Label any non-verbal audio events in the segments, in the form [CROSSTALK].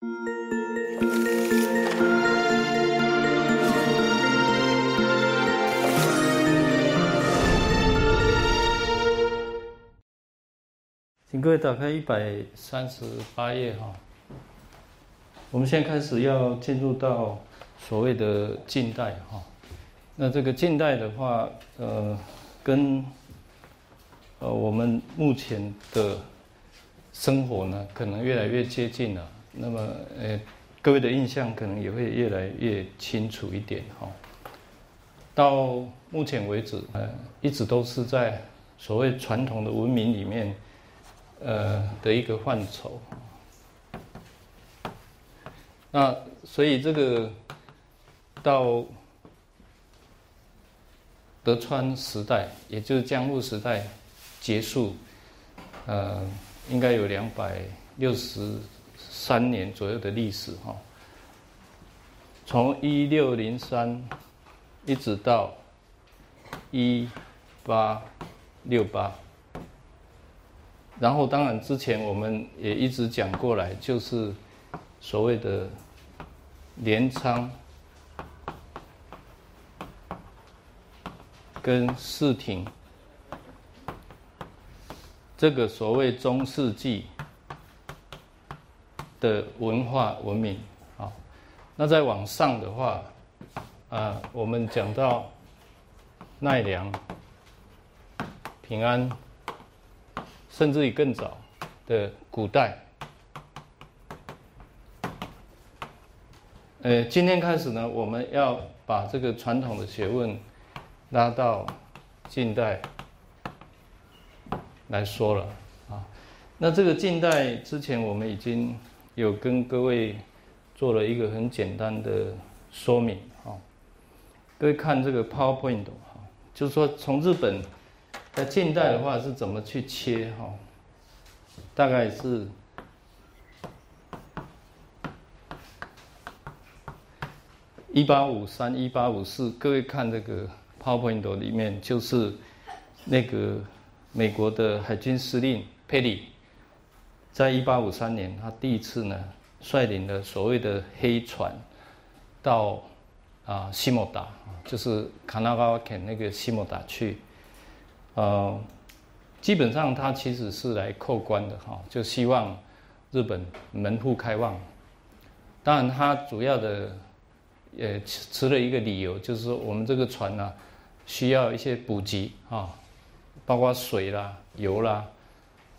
请各位打开一百三十八页哈。我们现在开始要进入到所谓的近代哈。那这个近代的话，呃，跟呃我们目前的生活呢，可能越来越接近了。那么，呃，各位的印象可能也会越来越清楚一点哈。到目前为止，呃，一直都是在所谓传统的文明里面。呃的一个范畴，那所以这个到德川时代，也就是江户时代结束，呃，应该有两百六十三年左右的历史哈。从一六零三一直到一八六八。然后，当然之前我们也一直讲过来，就是所谓的镰仓跟四町这个所谓中世纪的文化文明啊。那再往上的话，啊，我们讲到奈良、平安。甚至于更早的古代，呃，今天开始呢，我们要把这个传统的学问拉到近代来说了啊。那这个近代之前，我们已经有跟各位做了一个很简单的说明啊。各位看这个 PowerPoint 哈，就是说从日本。在近代的话是怎么去切哈？大概是一八五三、一八五四。各位看这个 PowerPoint 里面，就是那个美国的海军司令佩里，在一八五三年，他第一次呢率领了所谓的黑船到啊西莫达，就是卡纳瓦肯那个西莫达去。呃，基本上他其实是来扣关的哈，就希望日本门户开放。当然，他主要的呃持了一个理由，就是说我们这个船呢需要一些补给啊，包括水啦、油啦、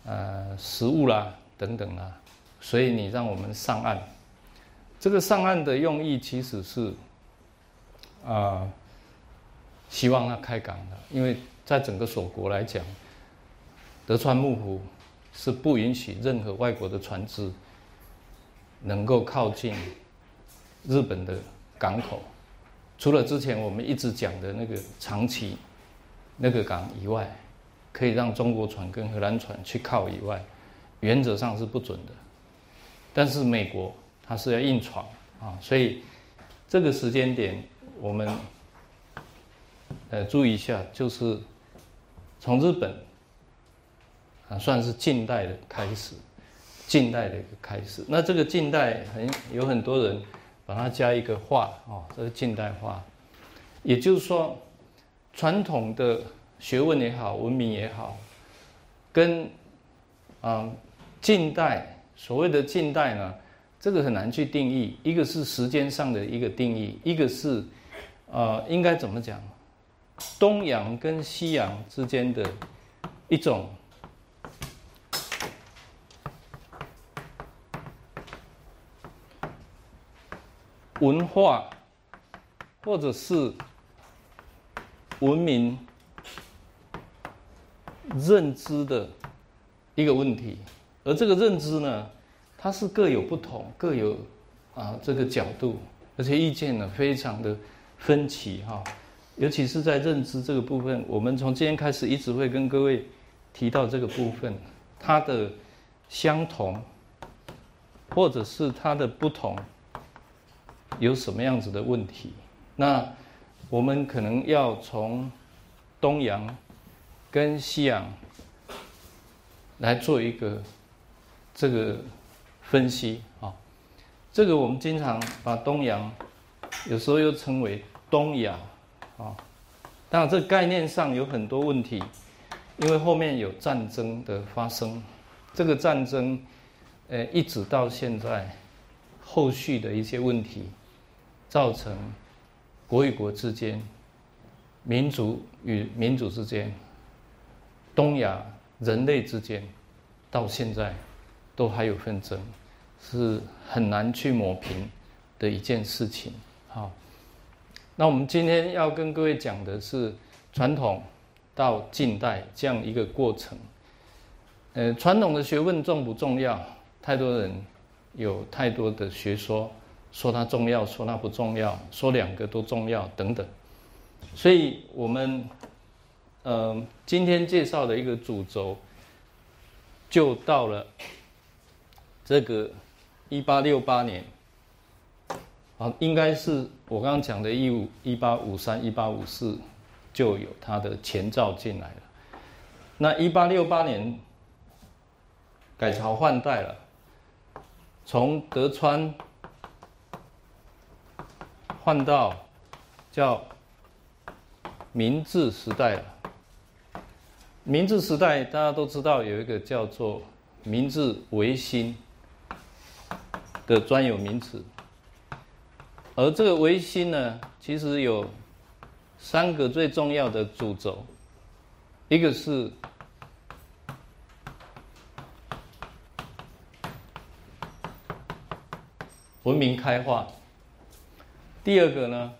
呃食物啦等等啦，所以你让我们上岸。这个上岸的用意其实是啊，希望他开港的，因为。在整个锁国来讲，德川幕府是不允许任何外国的船只能够靠近日本的港口，除了之前我们一直讲的那个长崎那个港以外，可以让中国船跟荷兰船去靠以外，原则上是不准的。但是美国它是要硬闯啊，所以这个时间点我们呃注意一下，就是。从日本啊，算是近代的开始，近代的一个开始。那这个近代很有很多人把它加一个化哦，这是近代化，也就是说，传统的学问也好，文明也好，跟啊近代所谓的近代呢，这个很难去定义。一个是时间上的一个定义，一个是呃应该怎么讲？东洋跟西洋之间的一种文化，或者是文明认知的一个问题，而这个认知呢，它是各有不同，各有啊这个角度，而且意见呢非常的分歧哈。尤其是在认知这个部分，我们从今天开始一直会跟各位提到这个部分，它的相同，或者是它的不同，有什么样子的问题？那我们可能要从东洋跟西洋来做一个这个分析啊。这个我们经常把东洋，有时候又称为东亚，啊，当然这概念上有很多问题，因为后面有战争的发生，这个战争，呃，一直到现在，后续的一些问题，造成国与国之间、民族与民族之间、东亚人类之间，到现在都还有纷争。是很难去抹平的一件事情。好，那我们今天要跟各位讲的是传统到近代这样一个过程。呃，传统的学问重不重要？太多人有太多的学说，说它重要，说它不重要，说两个都重要等等。所以，我们呃今天介绍的一个主轴，就到了这个。一八六八年，啊，应该是我刚刚讲的，一五一八五三、一八五四就有它的前兆进来了。那一八六八年改朝换代了，从德川换到叫明治时代了。明治时代大家都知道有一个叫做明治维新。的专有名词，而这个维新呢，其实有三个最重要的主轴，一个是文明开化，第二个呢，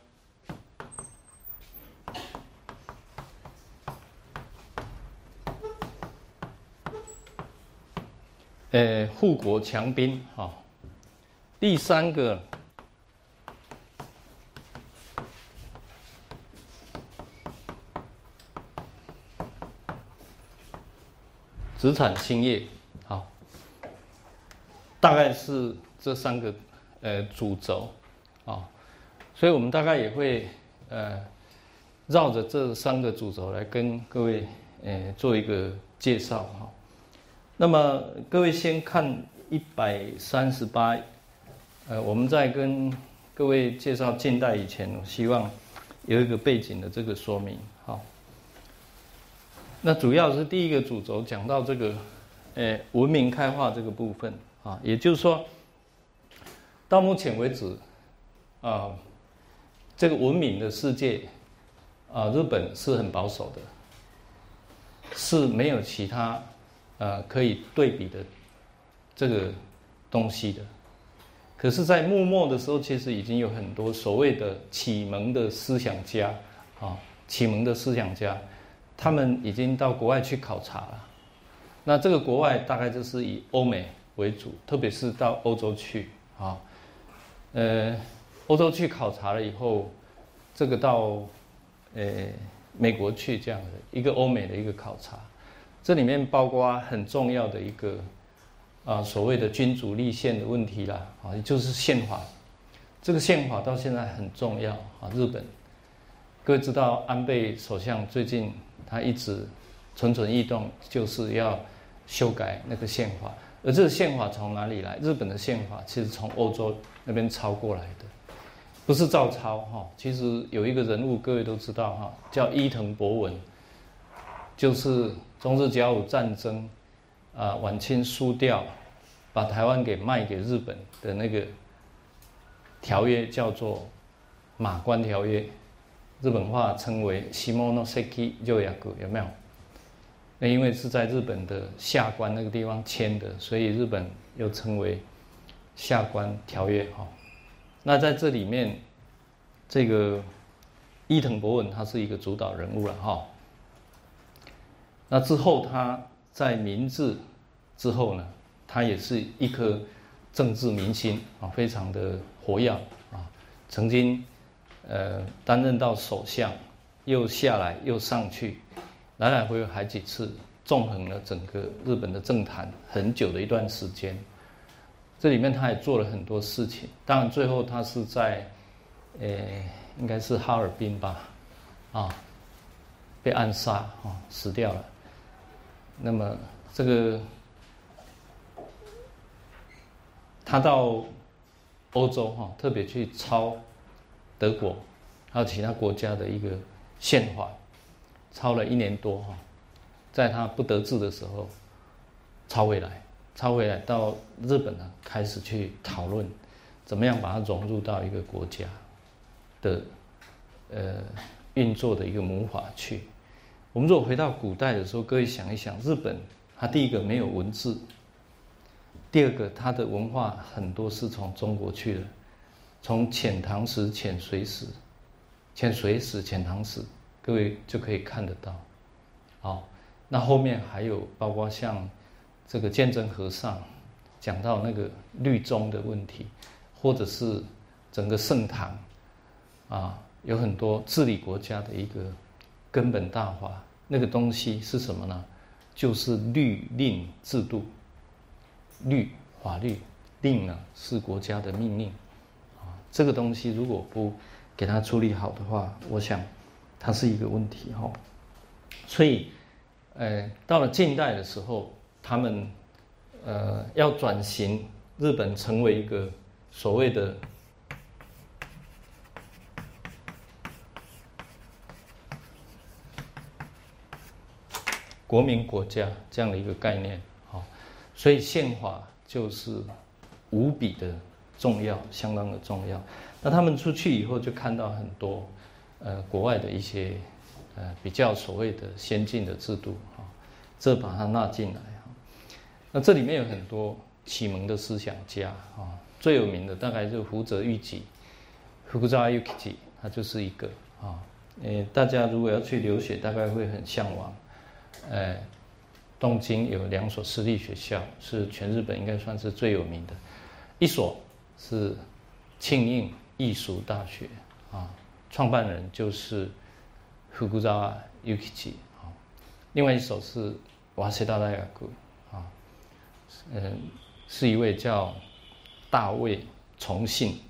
呃，富国强兵。啊。第三个，资产兴业，好，大概是这三个呃主轴。啊，所以我们大概也会呃绕着这三个主轴来跟各位呃做一个介绍。哈。那么各位先看一百三十八。呃，我们在跟各位介绍近代以前，我希望有一个背景的这个说明。好，那主要是第一个主轴讲到这个，呃，文明开化这个部分啊，也就是说，到目前为止，啊，这个文明的世界，啊，日本是很保守的，是没有其他呃可以对比的这个东西的。可是，在幕末的时候，其实已经有很多所谓的启蒙的思想家，啊，启蒙的思想家，他们已经到国外去考察了。那这个国外大概就是以欧美为主，特别是到欧洲去，啊，呃，欧洲去考察了以后，这个到，呃，美国去这样的一个欧美的一个考察，这里面包括很重要的一个。啊，所谓的君主立宪的问题啦，啊，也就是宪法，这个宪法到现在很重要啊。日本，各位知道安倍首相最近他一直蠢蠢欲动，就是要修改那个宪法。而这个宪法从哪里来？日本的宪法其实从欧洲那边抄过来的，不是照抄哈。其实有一个人物，各位都知道哈，叫伊藤博文，就是中日甲午战争。啊，晚清输掉，把台湾给卖给日本的那个条约叫做《马关条约》，日本话称为《西莫诺塞基旧约》，有没有？那因为是在日本的下关那个地方签的，所以日本又称为《下关条约》哈。那在这里面，这个伊藤博文他是一个主导人物了哈。那之后他。在明治之后呢，他也是一颗政治明星啊，非常的活跃啊，曾经呃担任到首相，又下来又上去，来来回回好几次，纵横了整个日本的政坛很久的一段时间。这里面他也做了很多事情，当然最后他是在呃应该是哈尔滨吧，啊被暗杀啊死掉了。那么，这个他到欧洲哈，特别去抄德国还有其他国家的一个宪法，抄了一年多哈，在他不得志的时候抄回来，抄回来到日本呢，开始去讨论怎么样把它融入到一个国家的呃运作的一个魔法去。我们如果回到古代的时候，各位想一想，日本它第一个没有文字，第二个它的文化很多是从中国去的，从遣唐使、遣隋使、遣隋使、遣唐使，各位就可以看得到。好，那后面还有包括像这个鉴真和尚讲到那个律宗的问题，或者是整个盛唐啊，有很多治理国家的一个。根本大法那个东西是什么呢？就是律令制度，律法律令呢是国家的命令啊。这个东西如果不给它处理好的话，我想它是一个问题哈。所以，呃，到了近代的时候，他们呃要转型，日本成为一个所谓的。国民国家这样的一个概念，好，所以宪法就是无比的重要，相当的重要。那他们出去以后就看到很多，呃，国外的一些呃比较所谓的先进的制度，哈，这把它纳进来，哈。那这里面有很多启蒙的思想家，啊，最有名的大概就福泽谕吉，福泽谕吉，他就是一个，啊，呃，大家如果要去留学，大概会很向往。呃，东京有两所私立学校，是全日本应该算是最有名的。一所是庆应艺术大学啊，创办人就是福古扎尤吉吉啊。另外一所是瓦西达大雅古啊，嗯，是一位叫大卫重信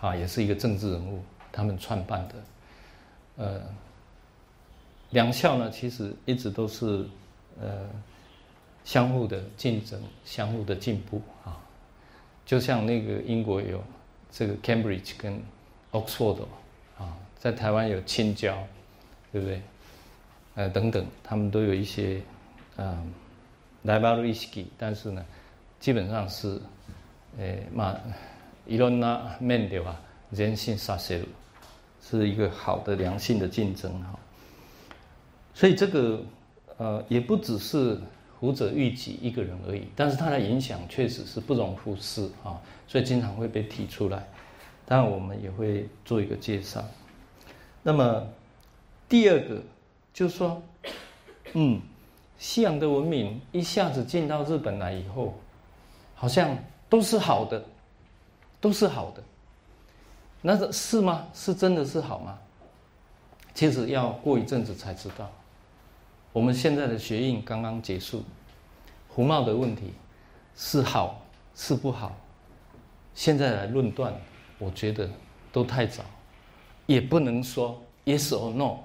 啊，也是一个政治人物，他们创办的，呃。两校呢，其实一直都是，呃，相互的竞争，相互的进步啊。就像那个英国有这个 Cambridge 跟 Oxford 啊，在台湾有青椒，对不对？呃，等等，他们都有一些嗯 library 但是呢，基本上是，呃，嘛，伊罗纳面对吧，人性杀死，是一个好的良性的竞争哈。所以这个呃也不只是胡者欲己一个人而已，但是他的影响确实是不容忽视啊，所以经常会被提出来。当然我们也会做一个介绍。那么第二个就是说，嗯，西洋的文明一下子进到日本来以后，好像都是好的，都是好的。那是是吗？是真的是好吗？其实要过一阵子才知道。我们现在的学运刚刚结束，胡茂的问题是好是不好？现在来论断，我觉得都太早，也不能说 yes or no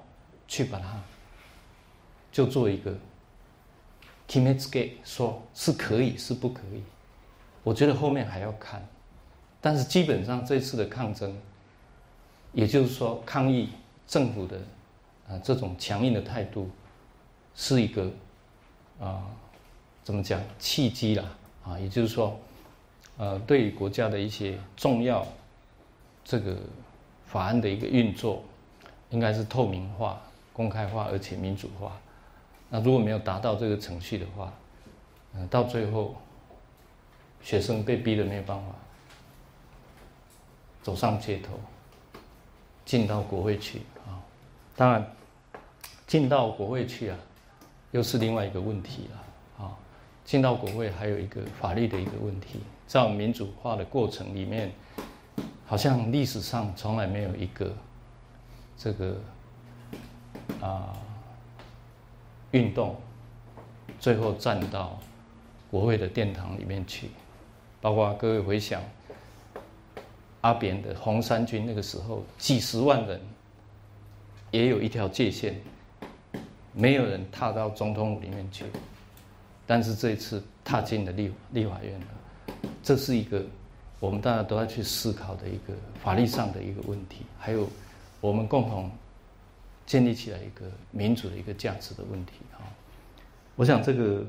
去把它就做一个 k i m e t s k e 说是可以是不可以？我觉得后面还要看，但是基本上这次的抗争，也就是说抗议政府的啊这种强硬的态度。是一个啊，怎么讲契机啦？啊，也就是说，呃，对国家的一些重要这个法案的一个运作，应该是透明化、公开化而且民主化。那如果没有达到这个程序的话，嗯，到最后学生被逼的没有办法走上街头，进到国会去啊。当然，进到国会去啊。又是另外一个问题了啊！进到国会还有一个法律的一个问题，在我们民主化的过程里面，好像历史上从来没有一个这个啊运动最后站到国会的殿堂里面去。包括各位回想阿扁的红三军那个时候，几十万人也有一条界限。没有人踏到总统府里面去，但是这一次踏进了立立法院了，这是一个我们大家都要去思考的一个法律上的一个问题，还有我们共同建立起来一个民主的一个价值的问题啊。我想这个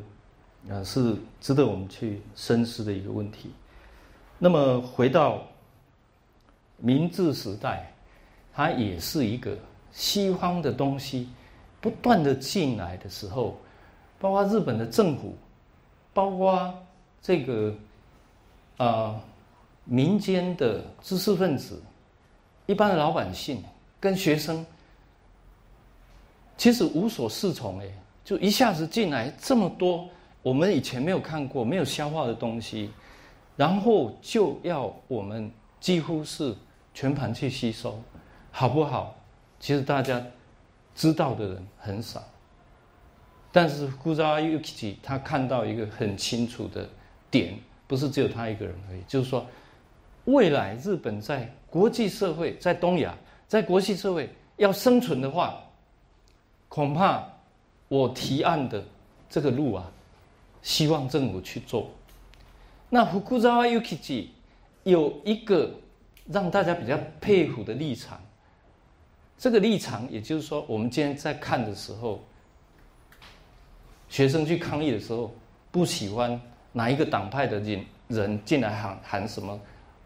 呃是值得我们去深思的一个问题。那么回到明治时代，它也是一个西方的东西不断的进来的时候，包括日本的政府，包括这个啊。民间的知识分子、一般的老百姓跟学生，其实无所适从哎，就一下子进来这么多我们以前没有看过、没有消化的东西，然后就要我们几乎是全盘去吸收，好不好？其实大家知道的人很少，但是古扎尤基奇他看到一个很清楚的点，不是只有他一个人而已，就是说。未来日本在国际社会，在东亚，在国际社会要生存的话，恐怕我提案的这个路啊，希望政府去做。那福库扎瓦尤基吉有一个让大家比较佩服的立场，这个立场也就是说，我们今天在看的时候，学生去抗议的时候，不喜欢哪一个党派的人人进来喊喊什么。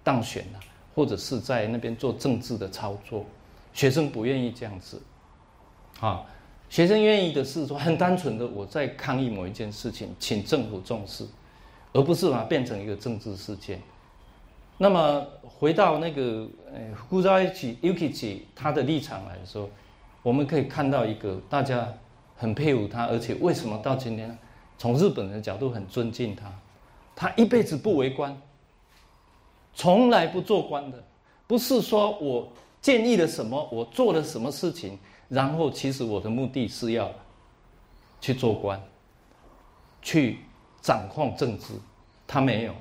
当选啊，或者是在那边做政治的操作，学生不愿意这样子，啊，学生愿意的是说很单纯的我在抗议某一件事情，请政府重视，而不是把它变成一个政治事件。那么回到那个呃古扎伊奇 Ukichi 他的立场来说，我们可以看到一个大家很佩服他，而且为什么到今天从日本人的角度很尊敬他，他一辈子不为官。从来不做官的，不是说我建议了什么，我做了什么事情，然后其实我的目的是要去做官，去掌控政治，他没有。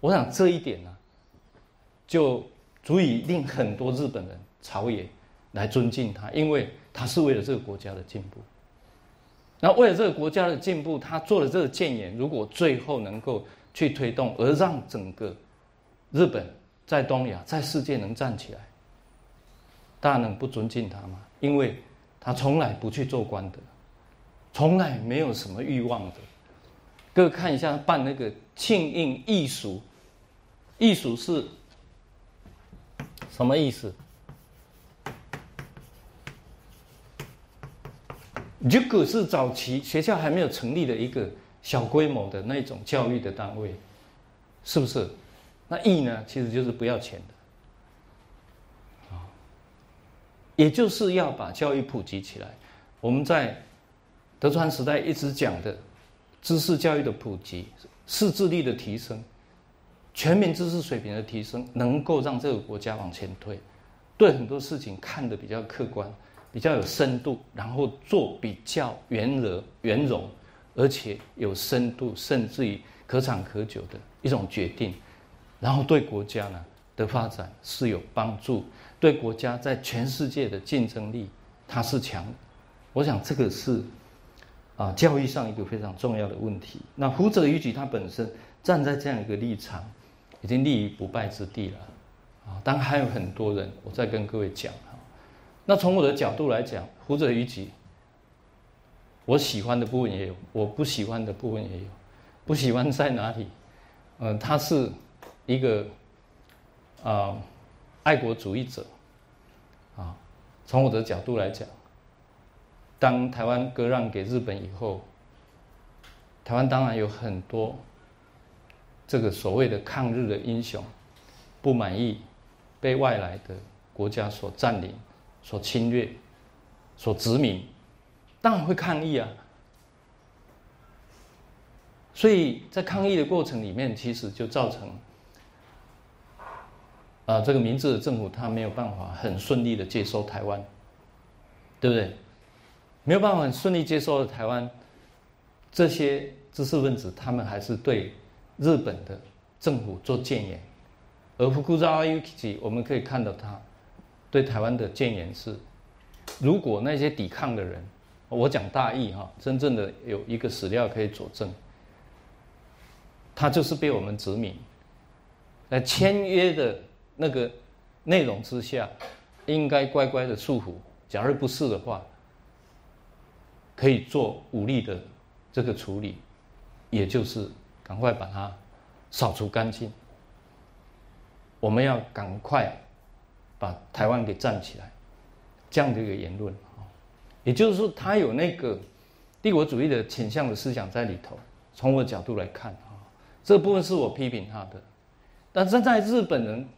我想这一点呢，就足以令很多日本人朝野来尊敬他，因为他是为了这个国家的进步。那为了这个国家的进步，他做了这个谏言，如果最后能够去推动，而让整个。日本在东亚，在世界能站起来，大家能不尊敬他吗？因为他从来不去做官的，从来没有什么欲望的。各位看一下办那个庆应艺术，艺术是什么意思？如果是早期学校还没有成立的一个小规模的那种教育的单位，是不是？那义呢，其实就是不要钱的，啊，也就是要把教育普及起来。我们在德川时代一直讲的知识教育的普及、识字力的提升、全民知识水平的提升，能够让这个国家往前推。对很多事情看得比较客观、比较有深度，然后做比较圆融、圆融，而且有深度，甚至于可长可久的一种决定。然后对国家呢的发展是有帮助，对国家在全世界的竞争力它是强，我想这个是啊教育上一个非常重要的问题。那胡者于举他本身站在这样一个立场，已经立于不败之地了啊。当然还有很多人，我再跟各位讲哈。那从我的角度来讲，胡者于举，我喜欢的部分也有，我不喜欢的部分也有。不喜欢在哪里？嗯，他是。一个啊，爱国主义者啊，从我的角度来讲，当台湾割让给日本以后，台湾当然有很多这个所谓的抗日的英雄不满意被外来的国家所占领、所侵略、所殖民，当然会抗议啊。所以在抗议的过程里面，其实就造成。啊，这个明治的政府他没有办法很顺利的接收台湾，对不对？没有办法很顺利接收了台湾，这些知识分子他们还是对日本的政府做谏言，而福库扎阿尤基我们可以看到他对台湾的谏言是：如果那些抵抗的人，我讲大意哈，真正的有一个史料可以佐证，他就是被我们殖民。在签约的那个内容之下，应该乖乖的束缚。假如不是的话，可以做武力的这个处理，也就是赶快把它扫除干净。我们要赶快把台湾给站起来，这样的一个言论啊，也就是说，他有那个帝国主义的倾向的思想在里头。从我的角度来看啊，这部分是我批评他的，但站在日本人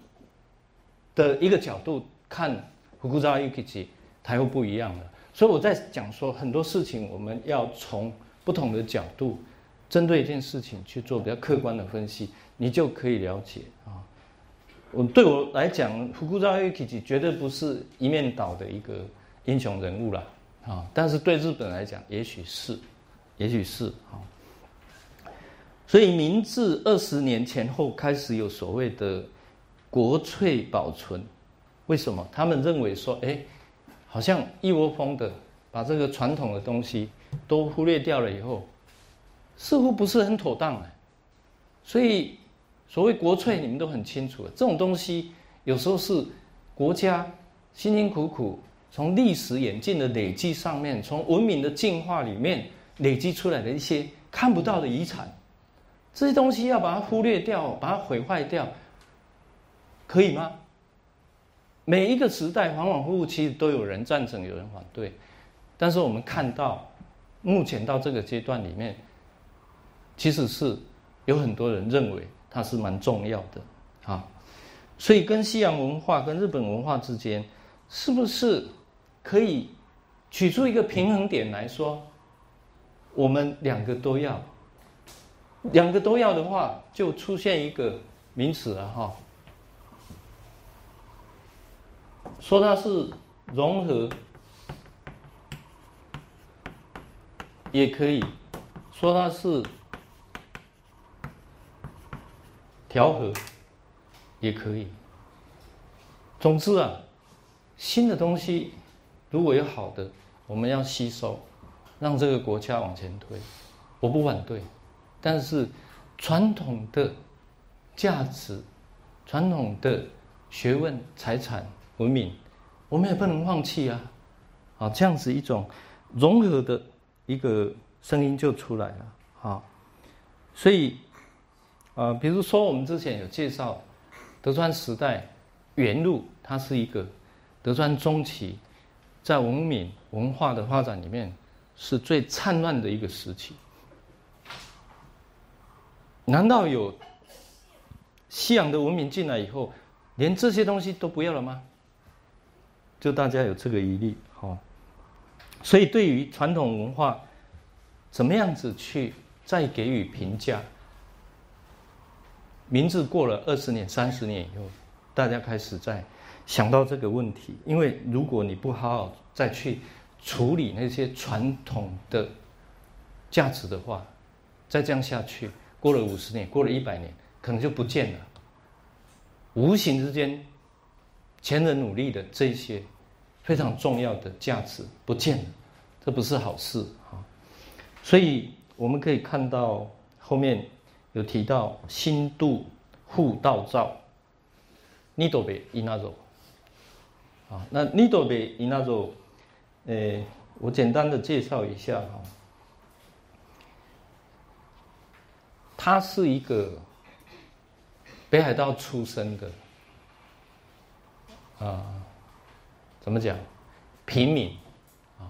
的一个角度看，福库扎伊克吉，他又不一样了。所以我在讲说很多事情，我们要从不同的角度，针对一件事情去做比较客观的分析，你就可以了解啊。我对我来讲，福库扎伊吉绝对不是一面倒的一个英雄人物了啊。但是对日本来讲，也许是，也许是啊。所以明治二十年前后开始有所谓的国粹保存，为什么？他们认为说，哎，好像一窝蜂的把这个传统的东西都忽略掉了以后，似乎不是很妥当哎。所以所谓国粹，你们都很清楚，这种东西有时候是国家辛辛苦苦从历史演进的累积上面，从文明的进化里面累积出来的一些看不到的遗产。这些东西要把它忽略掉，把它毁坏掉，可以吗？每一个时代往往乎其实都有人赞成，有人反对。但是我们看到，目前到这个阶段里面，其实是有很多人认为它是蛮重要的啊。所以跟西洋文化跟日本文化之间，是不是可以取出一个平衡点来说，我们两个都要？两个都要的话，就出现一个名词了哈，说它是融合，也可以说它是调和，也可以。总之啊，新的东西如果有好的，我们要吸收，让这个国家往前推，我不反对。但是，传统的价值、传统的学问、财产、文明，我们也不能放弃啊！啊，这样子一种融合的一个声音就出来了啊！所以，啊，比如说我们之前有介绍德川时代元禄，它是一个德川中期在文明文化的发展里面是最灿烂的一个时期。难道有西洋的文明进来以后，连这些东西都不要了吗？就大家有这个疑虑，好。所以对于传统文化，怎么样子去再给予评价？名字过了二十年、三十年以后，大家开始在想到这个问题。因为如果你不好好再去处理那些传统的价值的话，再这样下去。过了五十年，过了一百年，可能就不见了。无形之间，前人努力的这些非常重要的价值不见了，这不是好事啊。所以我们可以看到后面有提到新度护道造，尼多贝伊那肉啊，那尼多贝伊那肉，呃，我简单的介绍一下哈。他是一个北海道出生的啊，怎么讲？平民啊，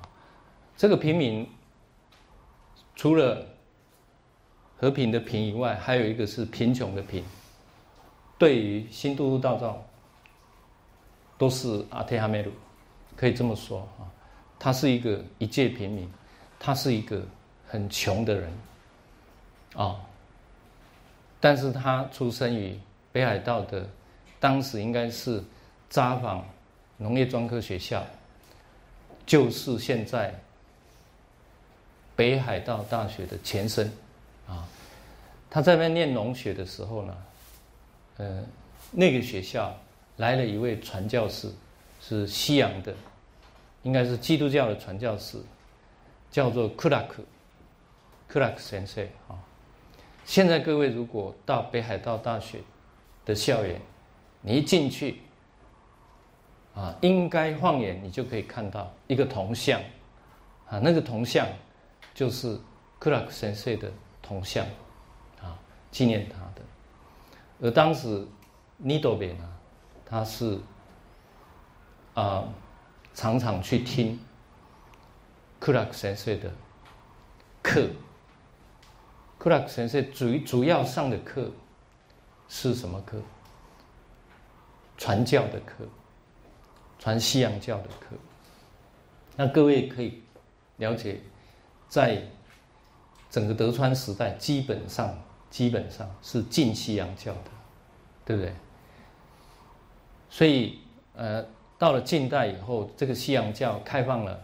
这个平民除了和平的平以外，还有一个是贫穷的贫。对于新都督道造，都是阿提哈梅鲁，可以这么说啊。他是一个一介平民，他是一个很穷的人啊。但是他出生于北海道的，当时应该是札幌农业专科学校，就是现在北海道大学的前身，啊，他在那念农学的时候呢，呃，那个学校来了一位传教士，是西洋的，应该是基督教的传教士，叫做克拉克，克拉克先生啊。现在各位如果到北海道大学的校园，你一进去，啊，应该放眼你就可以看到一个铜像，啊，那个铜像就是克拉克先生的铜像，啊，纪念他的。而当时尼多贝呢，他是啊，常常去听克拉克先生的课。克拉克先生主主要上的课是什么课？传教的课，传西洋教的课。那各位可以了解，在整个德川时代，基本上基本上是禁西洋教的，对不对？所以，呃，到了近代以后，这个西洋教开放了，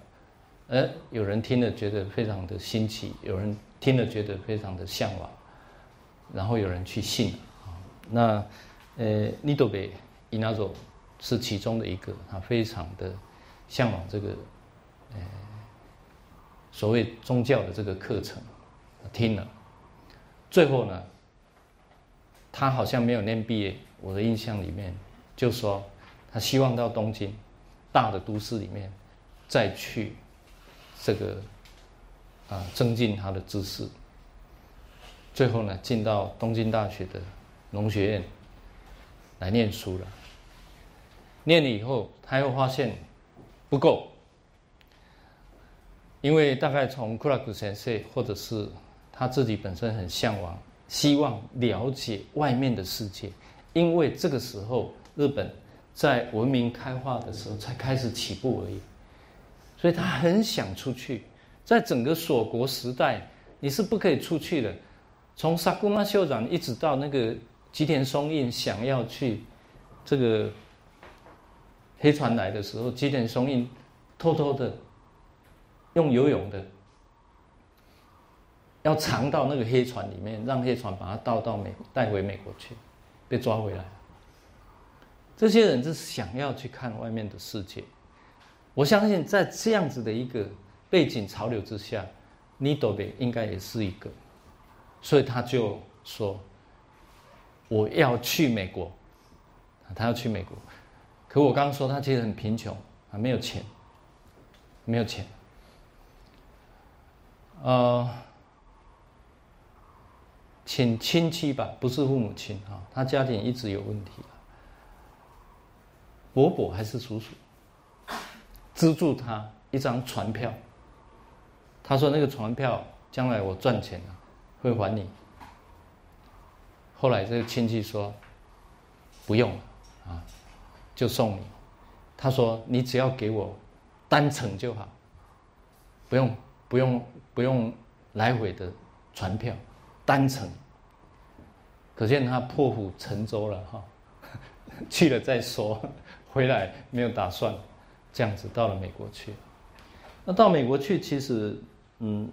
呃，有人听了觉得非常的新奇，有人。听了觉得非常的向往，然后有人去信啊。那呃，尼多贝伊纳佐是其中的一个，他非常的向往这个呃所谓宗教的这个课程，听了，最后呢，他好像没有念毕业。我的印象里面就说，他希望到东京大的都市里面再去这个。啊，增进他的知识。最后呢，进到东京大学的农学院来念书了。念了以后，他又发现不够，因为大概从库拉古先生，或者是他自己本身很向往，希望了解外面的世界。因为这个时候，日本在文明开化的时候才开始起步而已，所以他很想出去。在整个锁国时代，你是不可以出去的。从萨古玛秀长一直到那个吉田松阴想要去这个黑船来的时候，吉田松阴偷偷的用游泳的要藏到那个黑船里面，让黑船把他倒到美带回美国去，被抓回来。这些人是想要去看外面的世界。我相信在这样子的一个。背景潮流之下，尼多贝应该也是一个，所以他就说：“我要去美国。”他要去美国，可我刚刚说他其实很贫穷，啊，没有钱，没有钱。呃，请亲戚吧，不是父母亲啊，他家庭一直有问题伯伯还是叔叔，资助他一张船票。他说：“那个船票，将来我赚钱了，会还你。”后来这个亲戚说：“不用了，啊，就送你。”他说：“你只要给我单程就好，不用不用不用来回的船票，单程。”可见他破釜沉舟了哈，[LAUGHS] 去了再说，回来没有打算，这样子到了美国去。那到美国去，其实。嗯，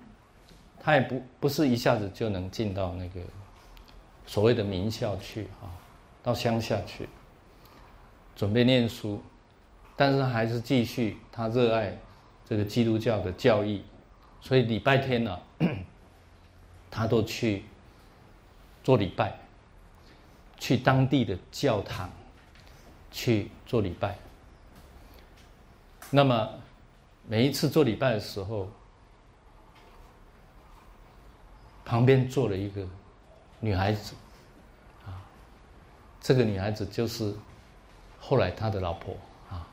他也不不是一下子就能进到那个所谓的名校去啊，到乡下去准备念书，但是还是继续他热爱这个基督教的教义，所以礼拜天呢，他都去做礼拜，去当地的教堂去做礼拜。那么每一次做礼拜的时候，旁边坐了一个女孩子，啊，这个女孩子就是后来他的老婆啊，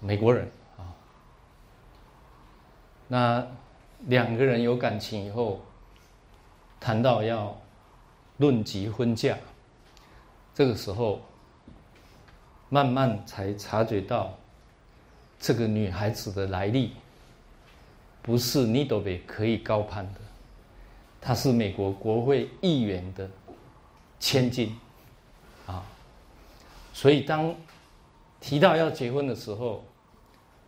美国人啊。那两个人有感情以后，谈到要论及婚嫁，这个时候慢慢才察觉到这个女孩子的来历，不是尼多贝可以高攀的。她是美国国会议员的千金，啊，所以当提到要结婚的时候，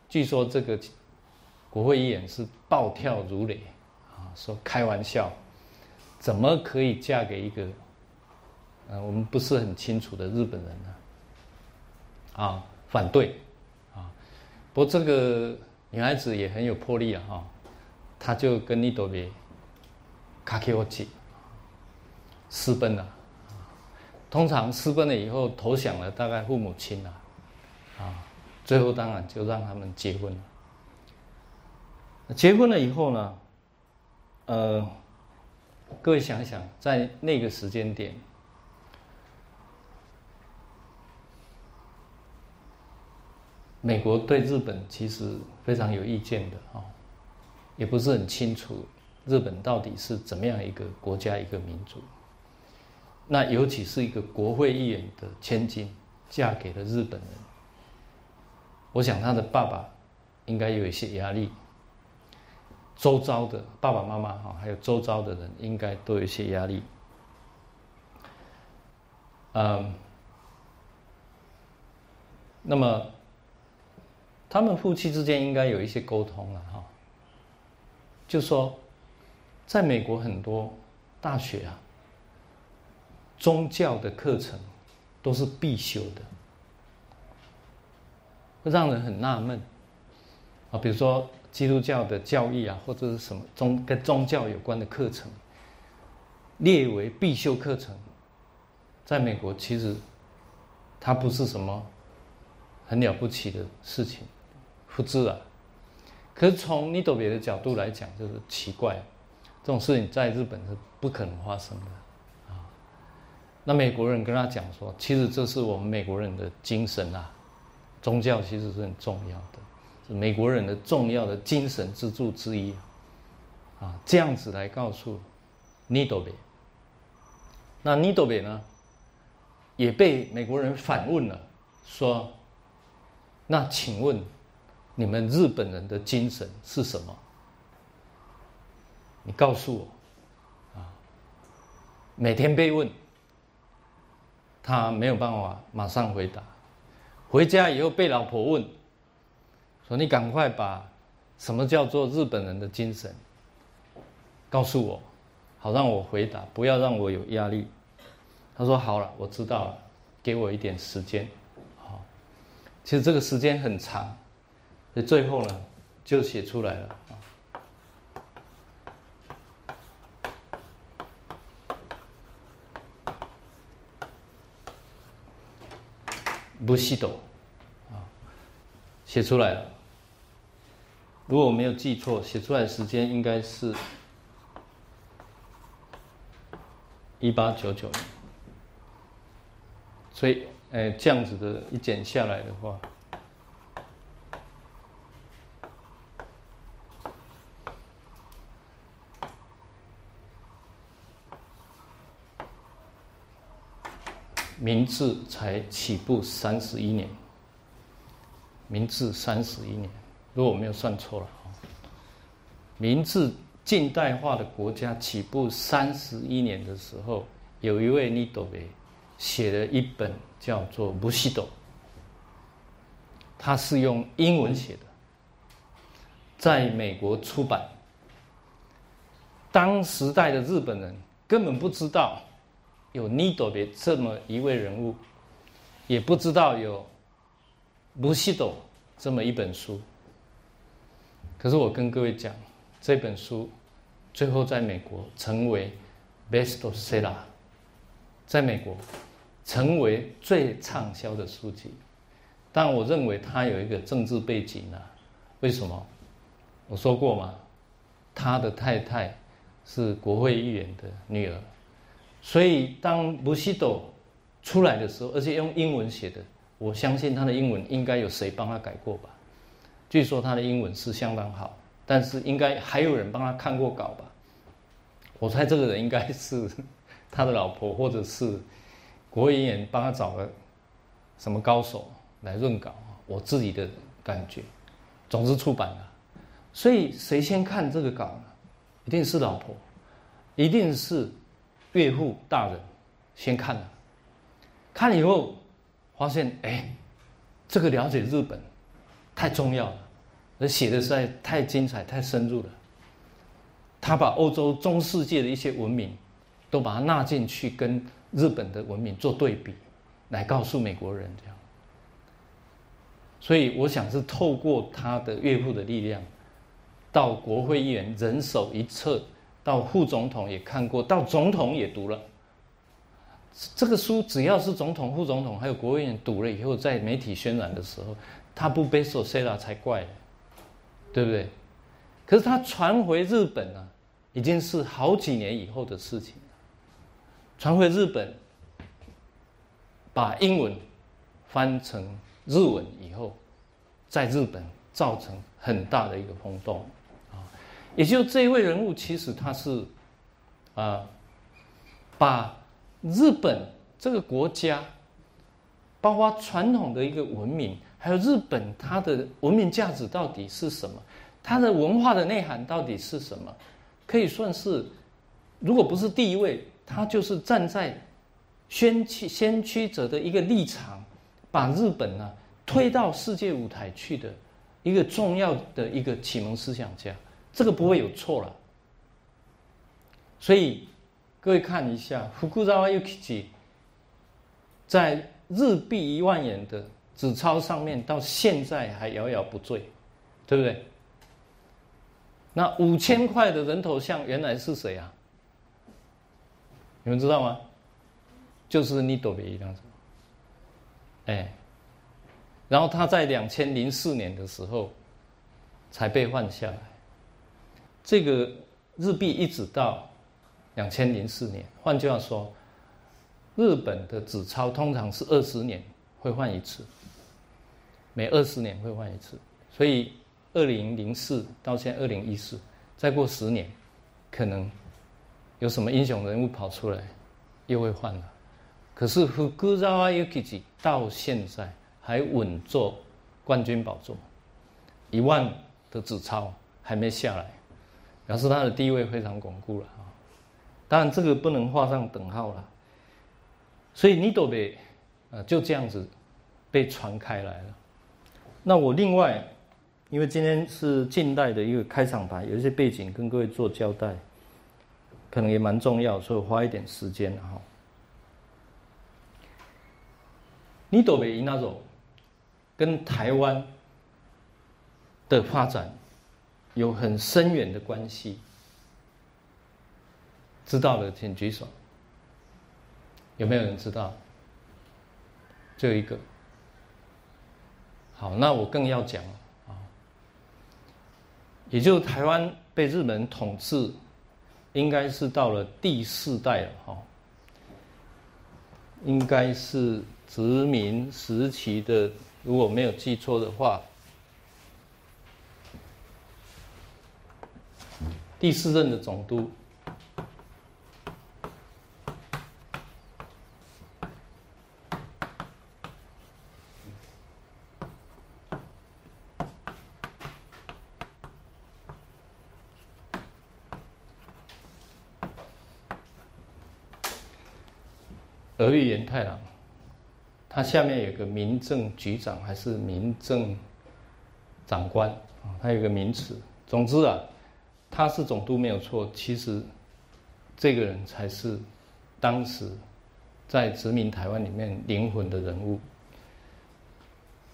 据说这个国会议员是暴跳如雷，啊，说开玩笑，怎么可以嫁给一个，呃，我们不是很清楚的日本人呢？啊，反对，啊，不过这个女孩子也很有魄力啊，哈，她就跟尼多比。卡 K 我姐私奔了，通常私奔了以后投降了，大概父母亲啊，啊，最后当然就让他们结婚了。结婚了以后呢，呃，各位想想，在那个时间点，美国对日本其实非常有意见的啊，也不是很清楚日本到底是怎么样一个国家一个民族。那尤其是一个国会议员的千金，嫁给了日本人，我想他的爸爸应该有一些压力。周遭的爸爸妈妈哈，还有周遭的人，应该都有一些压力。嗯，那么他们夫妻之间应该有一些沟通了哈。就说，在美国很多大学啊，宗教的课程都是必修的，会让人很纳闷啊。比如说。基督教的教义啊，或者是什么宗跟宗教有关的课程，列为必修课程，在美国其实它不是什么很了不起的事情，复制啊。可是从尼多别的角度来讲，就是奇怪，这种事情在日本是不可能发生的啊。那美国人跟他讲说，其实这是我们美国人的精神啊，宗教其实是很重要的。是美国人的重要的精神支柱之一，啊，这样子来告诉尼多贝。那尼多贝呢，也被美国人反问了，说：“那请问你们日本人的精神是什么？你告诉我。”啊，每天被问，他没有办法马上回答，回家以后被老婆问。说你赶快把什么叫做日本人的精神告诉我，好让我回答，不要让我有压力。他说好了，我知道了，给我一点时间。好，其实这个时间很长，所以最后呢就写出来了啊。不西斗啊，写出来了。如果我没有记错，写出来的时间应该是一八九九年，所以，哎，这样子的一剪下来的话，明治才起步三十一年，明治三十一年。如果我没有算错了，明治近代化的国家起步三十一年的时候，有一位尼多贝写了一本叫做《不西斗》，他是用英文写的，在美国出版。当时代的日本人根本不知道有尼多贝这么一位人物，也不知道有《不西斗》这么一本书。可是我跟各位讲，这本书最后在美国成为 best seller，在美国成为最畅销的书籍。但我认为它有一个政治背景啊，为什么？我说过嘛，他的太太是国会议员的女儿，所以当布希斗出来的时候，而且用英文写的，我相信他的英文应该有谁帮他改过吧。据说他的英文是相当好，但是应该还有人帮他看过稿吧？我猜这个人应该是他的老婆，或者是国会议员帮他找了什么高手来润稿。我自己的感觉，总之出版了。所以谁先看这个稿呢？一定是老婆，一定是岳父大人先看了。看了以后发现，哎，这个了解日本太重要了。而写的实在太精彩、太深入了。他把欧洲中世界的一些文明，都把它纳进去，跟日本的文明做对比，来告诉美国人这样。所以我想是透过他的岳父的力量，到国会议员人手一册，到副总统也看过，到总统也读了，这个书只要是总统、副总统还有国务院读了以后，在媒体宣传的时候，他不被手塞了才怪，对不对？可是他传回日本啊，已经是好几年以后的事情了。传回日本，把英文翻成日文以后，在日本造成很大的一个轰动啊。也就这一位人物，其实他是啊，把日本这个国家，包括传统的一个文明，还有日本它的文明价值到底是什么？它的文化的内涵到底是什么？可以算是，如果不是第一位，他就是站在先驱先驱者的一个立场，把日本呢推到世界舞台去的一个重要的一个启蒙思想家，这个不会有错了。所以各位看一下福库扎瓦尤基吉在日币一万元的纸钞上面，到现在还摇摇不坠，对不对？那五千块的人头像原来是谁啊？你们知道吗？就是尼多贝这样子。哎，然后他在两千零四年的时候才被换下来。这个日币一直到两千零四年，换句话说，日本的纸钞通常是二十年会换一次，每二十年会换一次，所以。二零零四到现在二零一四，再过十年，可能有什么英雄人物跑出来，又会换了。可是福古扎瓦尤基吉到现在还稳坐冠军宝座，一万的纸钞还没下来，表示他的地位非常巩固了啊。当然这个不能画上等号了。所以尼多贝啊就这样子被传开来了。那我另外。因为今天是近代的一个开场白，有一些背景跟各位做交代，可能也蛮重要，所以花一点时间哈。尼朵北伊那种跟台湾的发展有很深远的关系，知道的请举手。有没有人知道？就一个。好，那我更要讲啊。也就是台湾被日本统治，应该是到了第四代了哈。应该是殖民时期的，如果没有记错的话，第四任的总督。德玉严太郎，他下面有个民政局长还是民政长官啊？他有个名词。总之啊，他是总督没有错。其实这个人才是当时在殖民台湾里面灵魂的人物。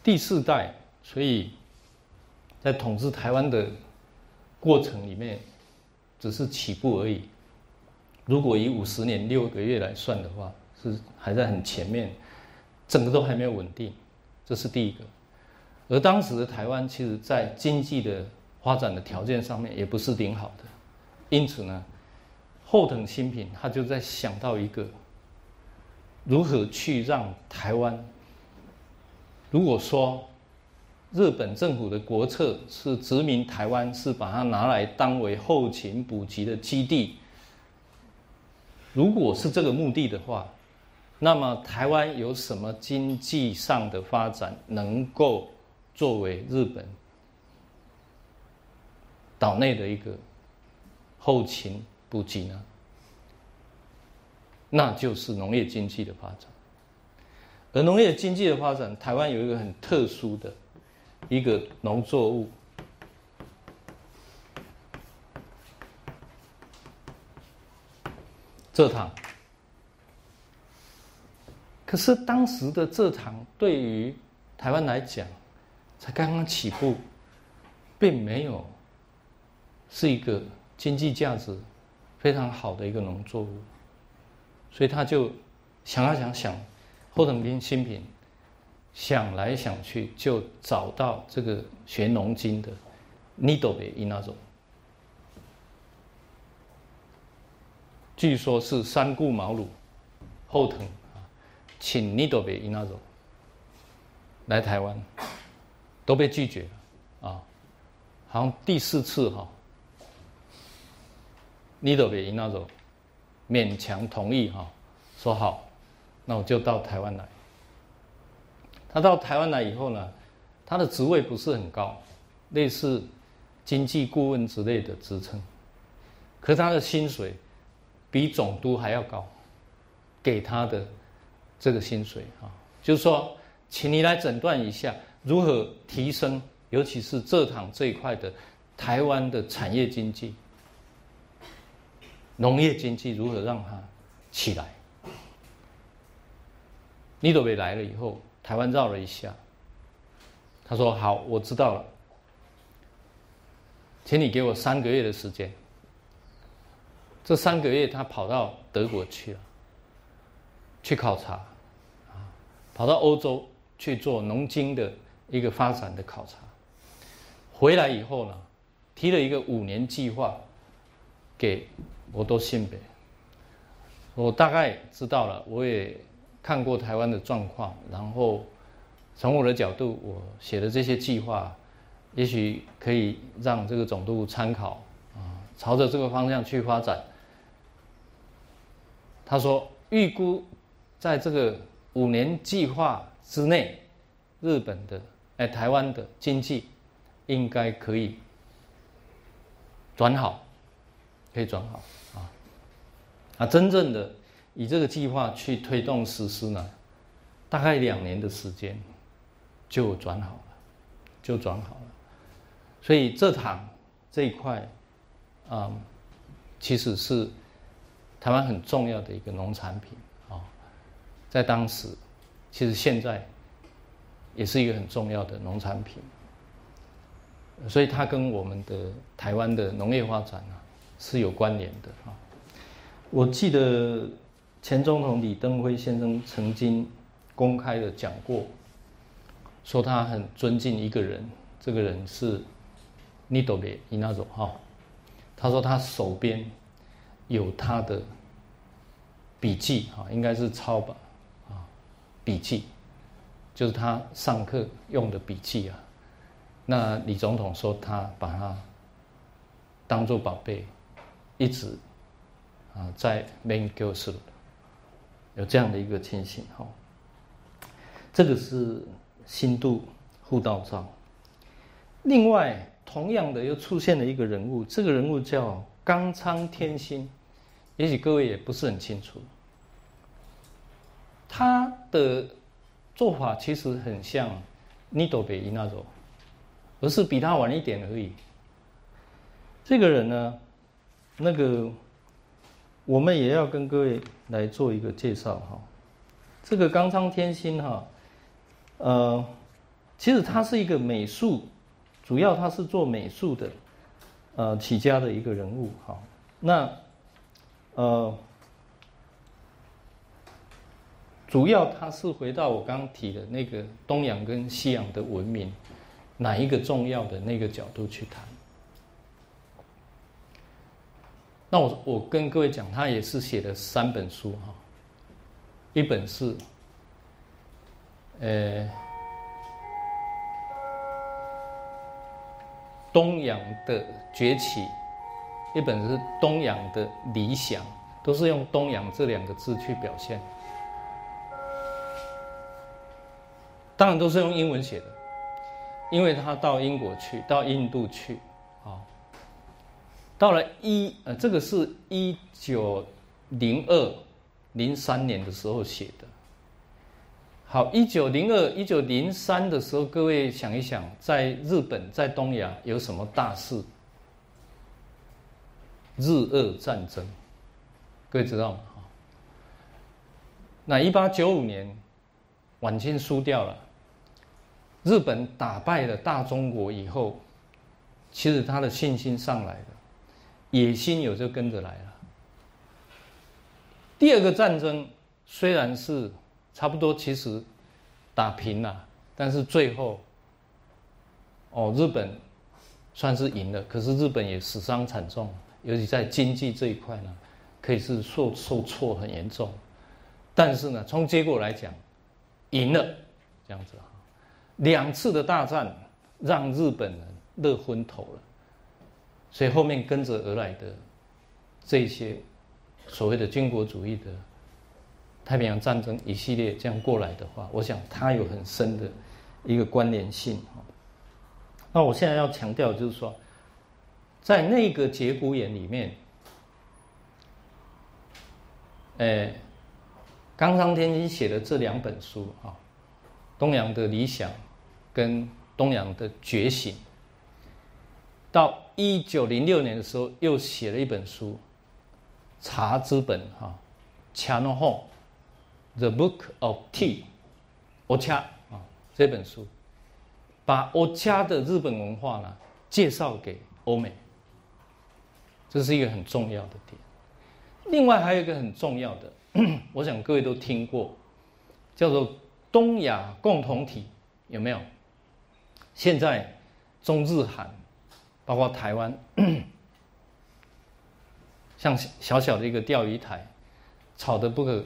第四代，所以在统治台湾的过程里面，只是起步而已。如果以五十年六个月来算的话，是还在很前面，整个都还没有稳定，这是第一个。而当时的台湾，其实在经济的发展的条件上面也不是顶好的，因此呢，后藤新平他就在想到一个，如何去让台湾，如果说日本政府的国策是殖民台湾，是把它拿来当为后勤补给的基地，如果是这个目的的话。那么台湾有什么经济上的发展能够作为日本岛内的一个后勤补给呢？那就是农业经济的发展。而农业经济的发展，台湾有一个很特殊的一个农作物——蔗糖。可是当时的蔗糖对于台湾来讲，才刚刚起步，并没有是一个经济价值非常好的一个农作物，所以他就想啊想想，后藤兵新品想来想去，就找到这个学农经的尼斗北伊那种，据说是三顾茅庐，后藤，请尼斗北伊那种来台湾，都被拒绝了啊，好像第四次哈，尼斗北伊那种勉强同意哈，说好。那我就到台湾来。他到台湾来以后呢，他的职位不是很高，类似经济顾问之类的职称，可他的薪水比总督还要高，给他的这个薪水啊，就是说，请你来诊断一下如何提升，尤其是蔗糖这一块的台湾的产业经济、农业经济如何让它起来。尼德伟来了以后，台湾绕了一下，他说：“好，我知道了，请你给我三个月的时间。”这三个月，他跑到德国去了，去考察，跑到欧洲去做农经的一个发展的考察。回来以后呢，提了一个五年计划给我都信北，我大概知道了，我也。看过台湾的状况，然后从我的角度，我写的这些计划，也许可以让这个总督参考啊，朝着这个方向去发展。他说，预估在这个五年计划之内，日本的哎台湾的经济应该可以转好，可以转好啊，啊，真正的。以这个计划去推动实施呢，大概两年的时间就转好了，就转好了。所以蔗糖这一块，啊，其实是台湾很重要的一个农产品，在当时，其实现在也是一个很重要的农产品。所以它跟我们的台湾的农业发展啊是有关联的啊。我记得。前总统李登辉先生曾经公开的讲过，说他很尊敬一个人，这个人是尼多别伊那种哈。他说他手边有他的笔记哈，应该是抄吧，笔记就是他上课用的笔记啊。那李总统说他把他当做宝贝，一直啊在研究室。有这样的一个情形哈，这个是新度护道照。另外，同样的又出现了一个人物，这个人物叫冈仓天心，也许各位也不是很清楚。他的做法其实很像尼多北伊那种，而是比他晚一点而已。这个人呢，那个。我们也要跟各位来做一个介绍哈，这个冈仓天心哈，呃，其实他是一个美术，主要他是做美术的，呃起家的一个人物哈。那呃，主要他是回到我刚刚提的那个东洋跟西洋的文明，哪一个重要的那个角度去谈。那我我跟各位讲，他也是写了三本书哈，一本是，呃，东洋的崛起，一本是东洋的理想，都是用东洋这两个字去表现，当然都是用英文写的，因为他到英国去，到印度去。啊到了一呃，这个是一九零二零三年的时候写的。好，一九零二一九零三的时候，各位想一想，在日本在东亚有什么大事？日俄战争，各位知道吗？那一八九五年，晚清输掉了，日本打败了大中国以后，其实他的信心上来了。野心有就跟着来了。第二个战争虽然是差不多，其实打平了，但是最后，哦，日本算是赢了，可是日本也死伤惨重，尤其在经济这一块呢，可以是受受挫很严重。但是呢，从结果来讲，赢了，这样子哈，两次的大战让日本人乐昏头了，所以后面跟着而来的这些所谓的军国主义的。太平洋战争一系列这样过来的话，我想它有很深的一个关联性那我现在要强调就是说，在那个节骨眼里面，哎，冈仓天心写的这两本书啊，《东洋的理想》跟《东洋的觉醒》，到一九零六年的时候又写了一本书《茶之本》哈，强诺后。The Book of Tea，我掐啊这本书，把我掐的日本文化呢介绍给欧美，这是一个很重要的点。另外还有一个很重要的，[CLEARS THROAT] 我想各位都听过，叫做东亚共同体，有没有？现在中日韩，包括台湾，[COUGHS] 像小小的一个钓鱼台，吵得不可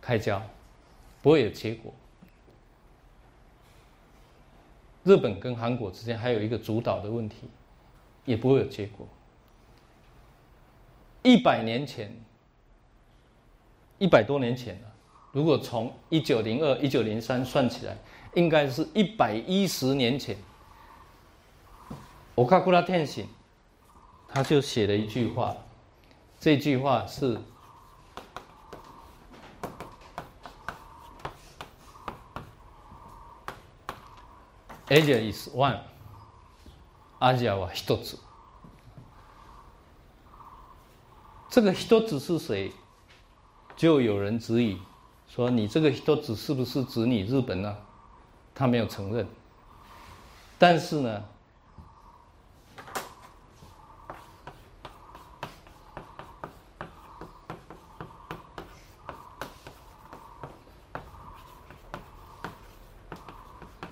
开交。不会有结果。日本跟韩国之间还有一个主导的问题，也不会有结果。一百年前，一百多年前了，如果从一九零二、一九零三算起来，应该是一百一十年前。我卡库拉天行，他就写了一句话，这句话是。Asia is one，アジアは一つ。这个一つ是谁？就有人质疑说：“你这个一つ是不是指你日本呢？” 他没有承认。但是呢，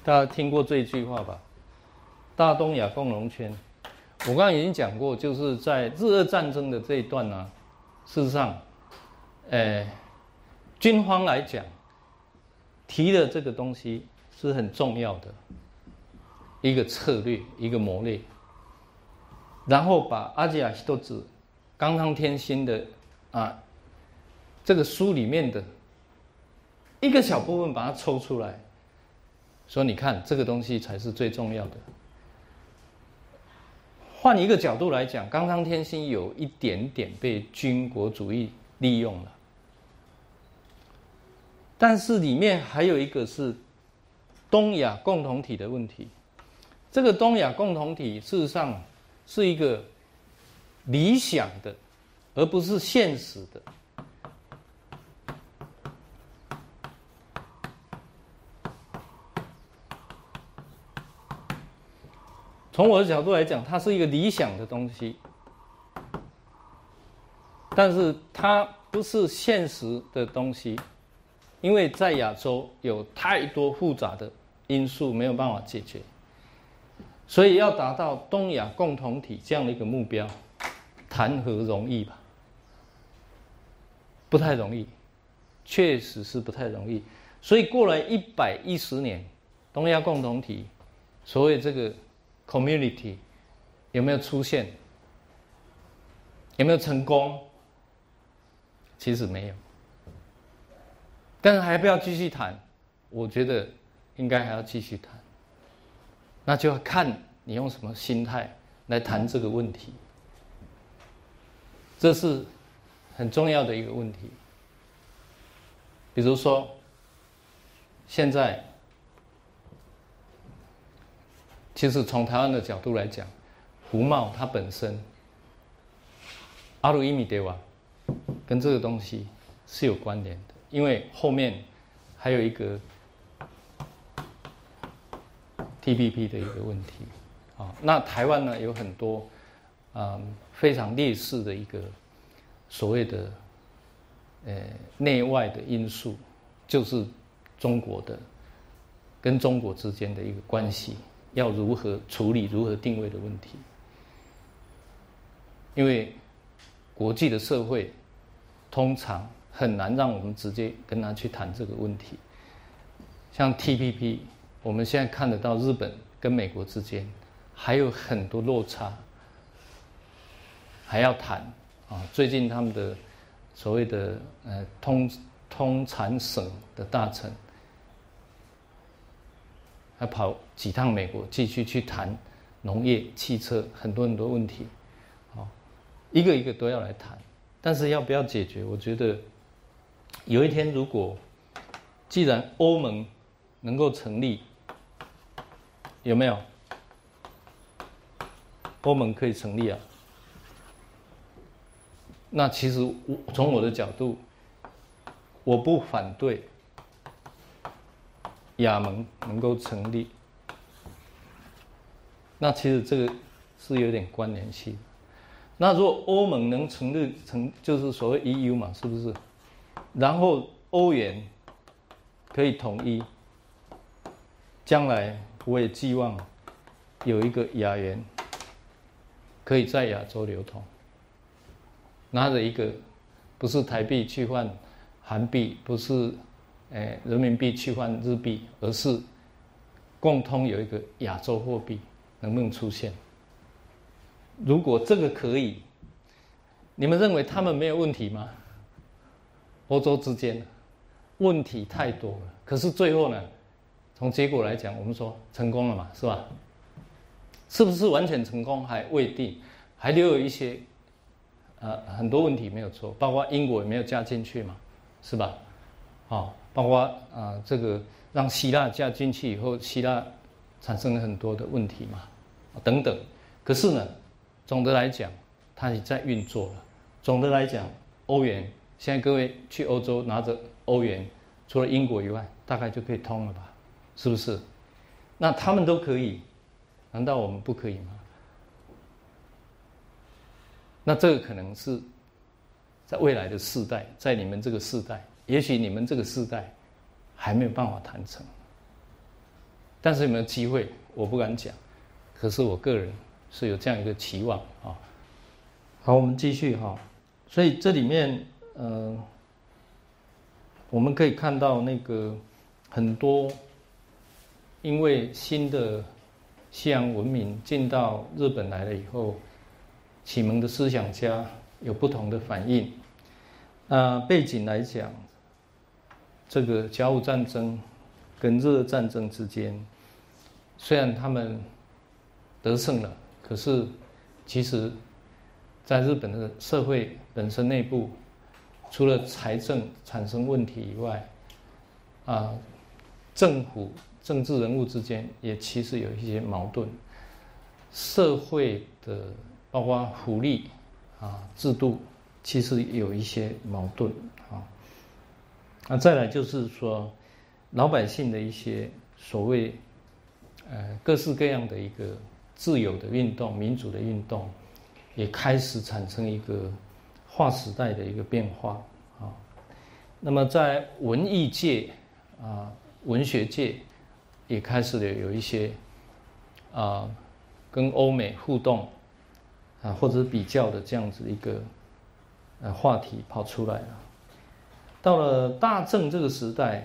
大家听过这一句话吧？大东亚共荣圈，我刚刚已经讲过，就是在日俄战争的这一段呢，事实上，呃，军方来讲，提的这个东西是很重要的一个策略，一个谋略，然后把阿吉亚西多子、冈仓天心的啊这个书里面的一个小部分把它抽出来。说，你看这个东西才是最重要的。换一个角度来讲，冈仓天心有一点点被军国主义利用了，但是里面还有一个是东亚共同体的问题。这个东亚共同体事实上是一个理想的，而不是现实的。从我的角度来讲，它是一个理想的东西，但是它不是现实的东西，因为在亚洲有太多复杂的因素没有办法解决，所以要达到东亚共同体这样的一个目标，谈何容易吧？不太容易，确实是不太容易。所以过了一百一十年，东亚共同体，所谓这个。Community 有没有出现？有没有成功？其实没有。但是还不要继续谈，我觉得应该还要继续谈。那就要看你用什么心态来谈这个问题。这是很重要的一个问题。比如说，现在。其实从台湾的角度来讲，胡茂它本身，阿鲁伊米德瓦，跟这个东西是有关联的，因为后面还有一个 TPP 的一个问题啊。那台湾呢有很多啊非常劣势的一个所谓的呃内外的因素，就是中国的跟中国之间的一个关系，要如何处理、如何定位的问题。因为国际的社会通常很难让我们直接跟他去谈这个问题。像 TPP，我们现在看得到日本跟美国之间还有很多落差，还要谈啊。最近他们的所谓的呃通通产省的大臣，还跑几趟美国，继续去谈农业、汽车很多很多问题。一个一个都要来谈，但是要不要解决？我觉得有一天，如果既然欧盟能够成立，有没有？欧盟可以成立啊？那其实我从我的角度，我不反对亚盟能够成立。那其实这个是有点关联性。那如果欧盟能成立成，就是所谓 EU 嘛，是不是？然后欧元可以统一，将来我也寄望有一个亚元可以在亚洲流通，拿着一个不是台币去换韩币，不是诶人民币去换日币，而是共通有一个亚洲货币，能不能出现？如果这个可以，你们认为他们没有问题吗？欧洲之间问题太多了。可是最后呢，从结果来讲，我们说成功了嘛，是吧？是不是完全成功还未定，还留有一些呃很多问题没有错，包括英国也没有加进去嘛，是吧？好，包括啊这个让希腊加进去以后，希腊产生了很多的问题嘛，等等。可是呢？总的来讲，它也在运作了。总的来讲，欧元现在各位去欧洲拿着欧元，除了英国以外，大概就可以通了吧？是不是？那他们都可以，难道我们不可以吗？那这个可能是在未来的世代，在你们这个世代，也许你们这个世代还没有办法谈成。但是有没有机会？我不敢讲。可是我个人。是有这样一个期望啊。好，我们继续哈。所以这里面，呃，我们可以看到那个很多，因为新的西洋文明进到日本来了以后，启蒙的思想家有不同的反应。那背景来讲，这个甲午战争跟日俄战争之间，虽然他们得胜了。可是，其实，在日本的社会本身内部，除了财政产生问题以外，啊，政府政治人物之间也其实有一些矛盾，社会的包括福利啊制度，其实有一些矛盾啊。那再来就是说，老百姓的一些所谓，呃，各式各样的一个。自由的运动、民主的运动，也开始产生一个划时代的一个变化啊。那么在文艺界啊、文学界，也开始了有一些啊跟欧美互动啊或者比较的这样子一个呃话题跑出来了。到了大正这个时代，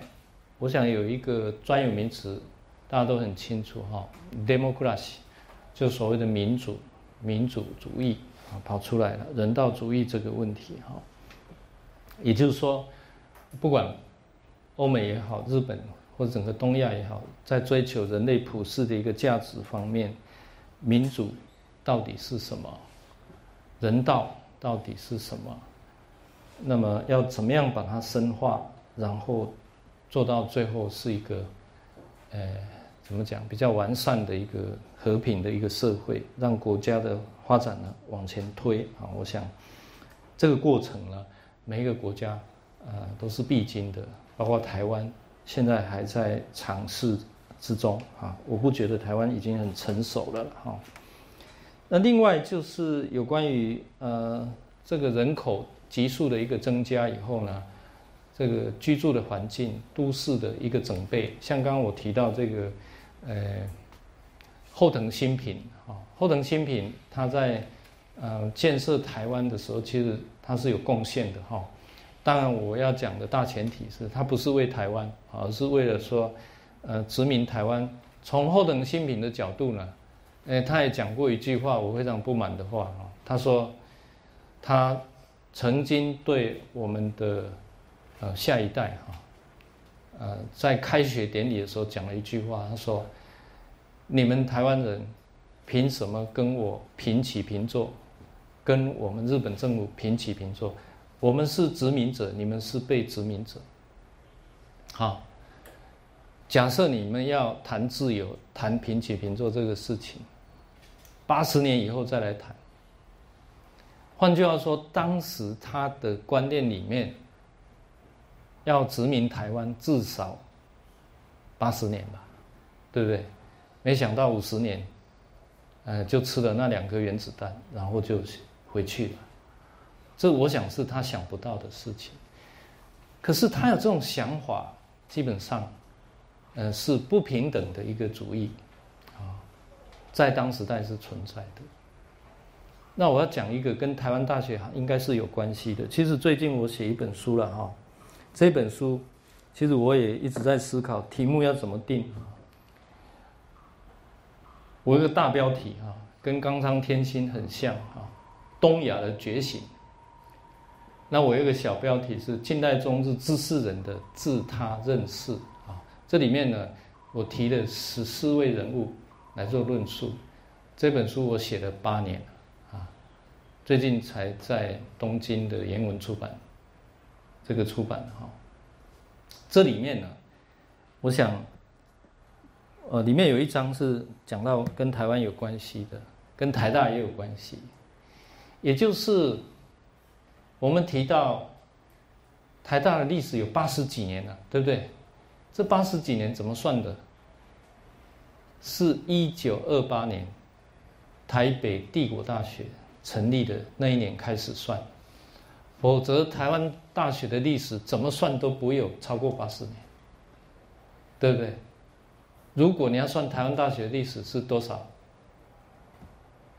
我想有一个专有名词，大家都很清楚哈，democracy。就所谓的民主、民主主义啊，跑出来了，人道主义这个问题哈，也就是说，不管欧美也好，日本或者整个东亚也好，在追求人类普世的一个价值方面，民主到底是什么？人道到底是什么？那么要怎么样把它深化，然后做到最后是一个，呃。怎么讲？比较完善的一个和平的一个社会，让国家的发展呢往前推啊！我想这个过程呢，每一个国家呃都是必经的，包括台湾现在还在尝试之中啊！我不觉得台湾已经很成熟了哈。那另外就是有关于呃这个人口急速的一个增加以后呢，这个居住的环境、都市的一个整备，像刚刚我提到这个，呃，后藤新品啊，后藤新品他在呃建设台湾的时候，其实他是有贡献的哈。当然，我要讲的大前提是他不是为台湾，而是为了说，呃，殖民台湾。从后等新品的角度呢，诶，他也讲过一句话，我非常不满的话啊。他说，他曾经对我们的呃下一代哈，呃，在开学典礼的时候讲了一句话，他说：“你们台湾人凭什么跟我平起平坐，跟我们日本政府平起平坐？我们是殖民者，你们是被殖民者。”好。假设你们要谈自由、谈平起平坐这个事情，八十年以后再来谈。换句话说，当时他的观念里面，要殖民台湾至少八十年吧，对不对？没想到五十年，呃，就吃了那两颗原子弹，然后就回去了。这我想是他想不到的事情。可是他有这种想法，基本上。呃，是不平等的一个主义，啊，在当时代是存在的。那我要讲一个跟台湾大学应该是有关系的。其实最近我写一本书了哈，这本书其实我也一直在思考题目要怎么定。我一个大标题哈，跟冈仓天心很像哈，东亚的觉醒。那我有个小标题是近代中日知识人的自他认识。啊这里面呢，我提了十四位人物来做论述。这本书我写了八年啊，最近才在东京的原文出版。这个出版哈，这里面呢，我想，呃，里面有一章是讲到跟台湾有关系的，跟台大也有关系，也就是我们提到台大的历史有八十几年了，对不对？这八十几年怎么算的？是一九二八年台北帝国大学成立的那一年开始算，否则台湾大学的历史怎么算都不会有超过八十年，对不对？如果你要算台湾大学历史是多少？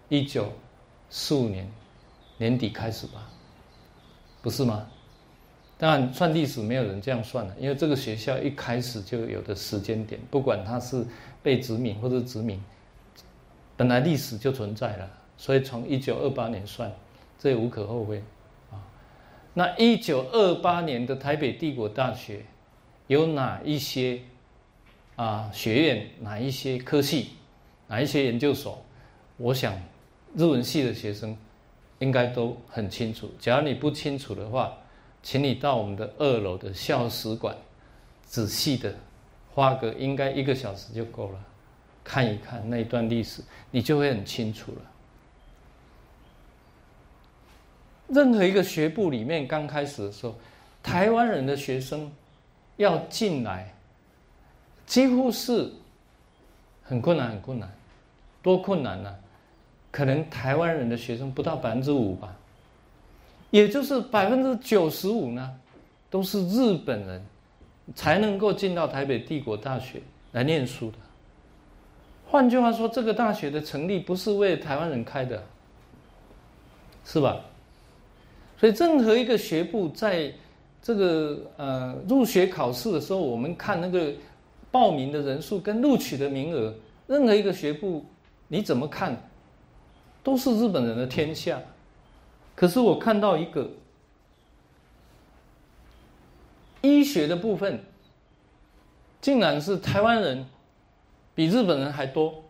一九四五年年底开始吧，不是吗？当然，算历史没有人这样算的，因为这个学校一开始就有的时间点，不管它是被殖民或者殖民，本来历史就存在了，所以从一九二八年算，这也无可厚非啊。那一九二八年的台北帝国大学有哪一些啊学院、哪一些科系、哪一些研究所？我想日文系的学生应该都很清楚。假如你不清楚的话，请你到我们的二楼的校史馆，仔细的花个应该一个小时就够了，看一看那一段历史，你就会很清楚了。任何一个学部里面刚开始的时候，台湾人的学生要进来，几乎是很困难，很困难，多困难呢？可能台湾人的学生不到百分之五吧。也就是百分之九十五呢，都是日本人，才能够进到台北帝国大学来念书的。换句话说，这个大学的成立不是为台湾人开的，是吧？所以，任何一个学部在这个呃入学考试的时候，我们看那个报名的人数跟录取的名额，任何一个学部你怎么看，都是日本人的天下。可是我看到一个医学的部分，竟然是台湾人比日本人还多，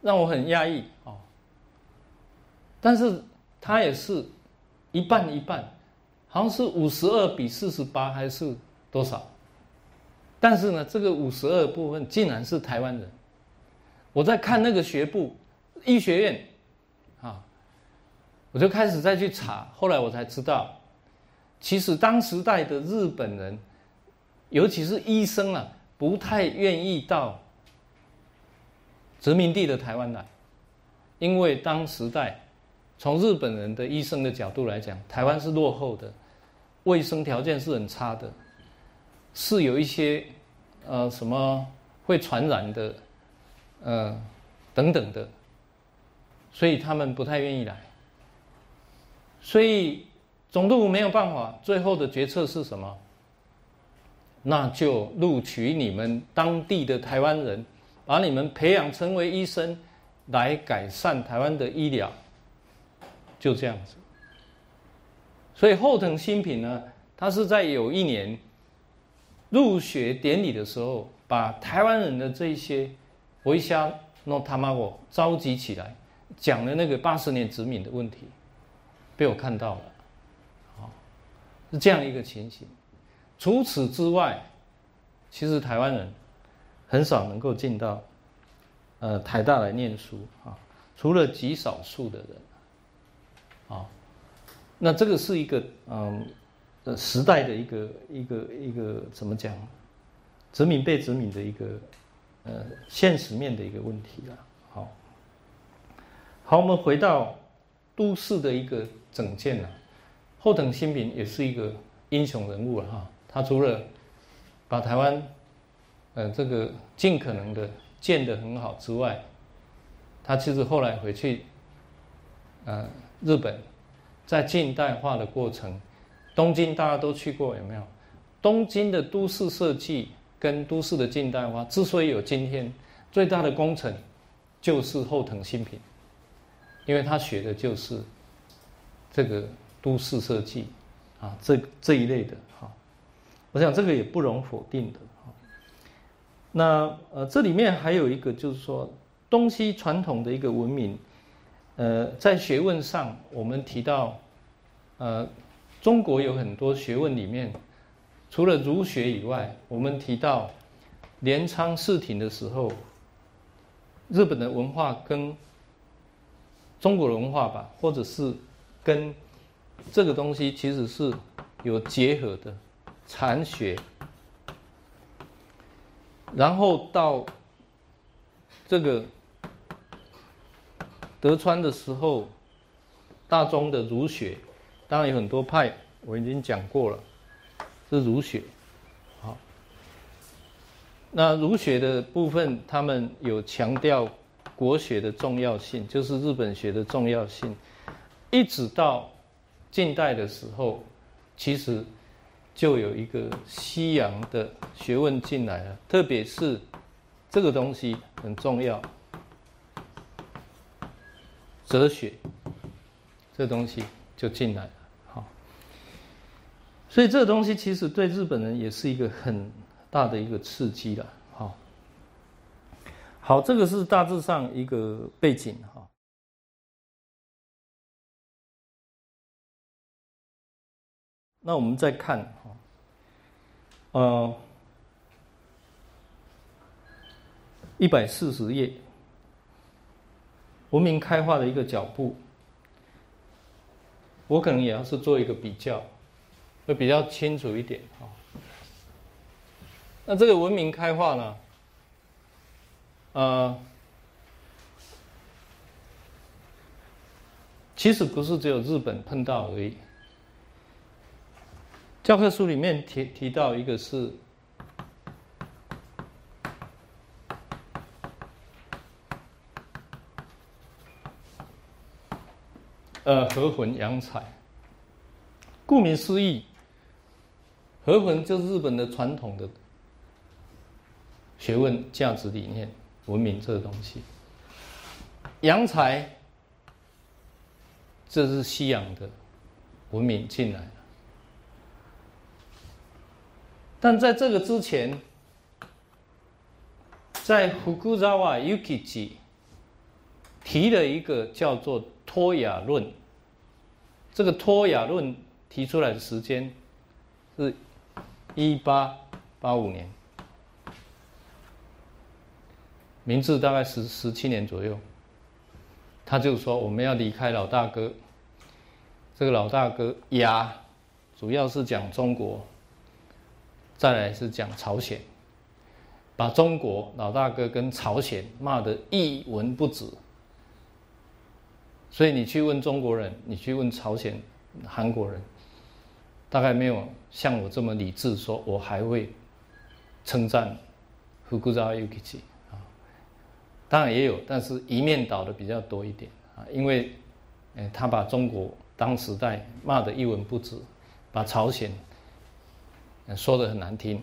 让我很压抑哦。但是他也是一半一半，好像是五十二比四十八还是多少？但是呢，这个五十二部分竟然是台湾人。我在看那个学部医学院。啊我就开始再去查，后来我才知道，其实当时代的日本人，尤其是医生啊，不太愿意到殖民地的台湾来，因为当时代从日本人的医生的角度来讲，台湾是落后的，卫生条件是很差的，是有一些呃什么会传染的，呃等等的，所以他们不太愿意来。所以总督府没有办法，最后的决策是什么？那就录取你们当地的台湾人，把你们培养成为医生，来改善台湾的医疗。就这样子。所以后藤新平呢，他是在有一年入学典礼的时候，把台湾人的这些维虾诺塔玛我召集起来，讲了那个八十年殖民的问题。被我看到了，啊，是这样一个情形。除此之外，其实台湾人很少能够进到呃台大来念书啊，除了极少数的人，啊，那这个是一个嗯呃时代的一个一个一个怎么讲，殖民被殖民的一个呃现实面的一个问题了。好，我们回到都市的一个。整建了，后藤新平也是一个英雄人物了哈。他除了把台湾，呃，这个尽可能的建得很好之外，他其实后来回去，呃，日本，在近代化的过程，东京大家都去过有没有？东京的都市设计跟都市的近代化之所以有今天，最大的工程就是后藤新平，因为他学的就是。这个都市设计，啊，这这一类的哈，我想这个也不容否定的哈。那呃，这里面还有一个就是说，东西传统的一个文明，呃，在学问上，我们提到，呃，中国有很多学问里面，除了儒学以外，我们提到镰仓四庭的时候，日本的文化跟中国文化吧，或者是。跟这个东西其实是有结合的，禅学，然后到这个德川的时候，大宗的儒学，当然有很多派，我已经讲过了，是儒学，好，那儒学的部分，他们有强调国学的重要性，就是日本学的重要性。一直到近代的时候，其实就有一个西洋的学问进来了，特别是这个东西很重要，哲学这东西就进来了。好，所以这个东西其实对日本人也是一个很大的一个刺激了。好，这个是大致上一个背景哈。那我们再看哈，呃，一百四十页，文明开化的一个脚步，我可能也要是做一个比较，会比较清楚一点哈。那这个文明开化呢，呃，其实不是只有日本碰到而已。教科书里面提提到一个是，呃，和魂洋彩。顾名思义，和魂就是日本的传统的学问、价值理念、文明这个东西。洋才，这是西洋的文明进来了。但在这个之前，在福古扎瓦 Yukichi 提了一个叫做托雅论。这个托雅论提出来的时间是一八八五年，明治大概十十七年左右。他就说我们要离开老大哥，这个老大哥亚主要是讲中国。再来是讲朝鲜，把中国老大哥跟朝鲜骂得一文不值，所以你去问中国人，你去问朝鲜、韩国人，大概没有像我这么理智，说我还会称赞福古扎尤基奇。当然也有，但是一面倒的比较多一点啊，因为，哎，他把中国当时代骂得一文不值，把朝鲜说得很难听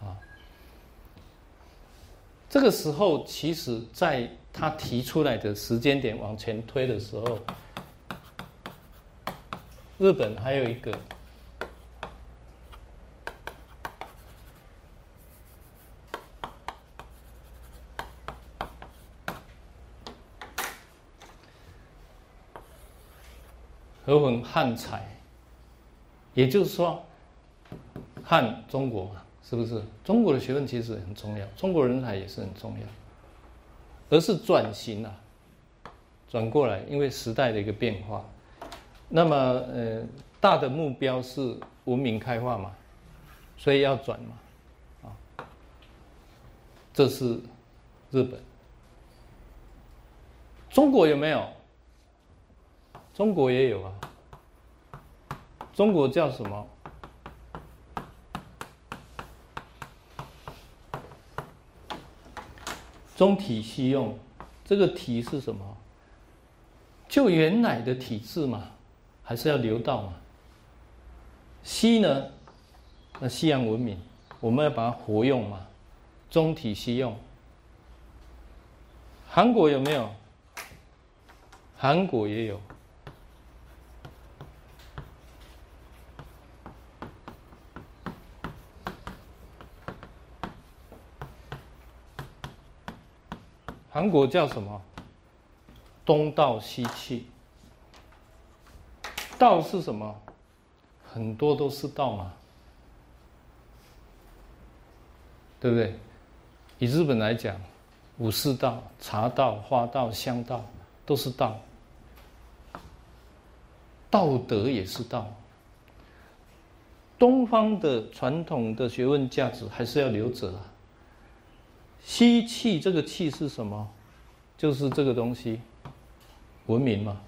啊。这个时候，其实在。他提出来的时间点往前推的时候，日本还有一个和文汉才，也就是说，汉中国嘛，是不是？中国的学问其实很重要，中国人才也是很重要。而是转型啊，转过来，因为时代的一个变化。那么，呃，大的目标是文明开化嘛，所以要转嘛，啊，这是日本。中国有没有？中国也有啊。中国叫什么？中体西用，这个体是什么？就原来的体制嘛，还是要留到嘛？西呢？那西洋文明，我们要把它活用嘛？中体西用。韩国有没有？韩国也有。韩国叫什么？东道西气。道是什么？很多都是道嘛，对不对？以日本来讲，武士道、茶道、花道、香道都是道。道德也是道。东方的传统的学问价值还是要留着啊。吸气，这个气是什么？就是这个东西，文明嘛，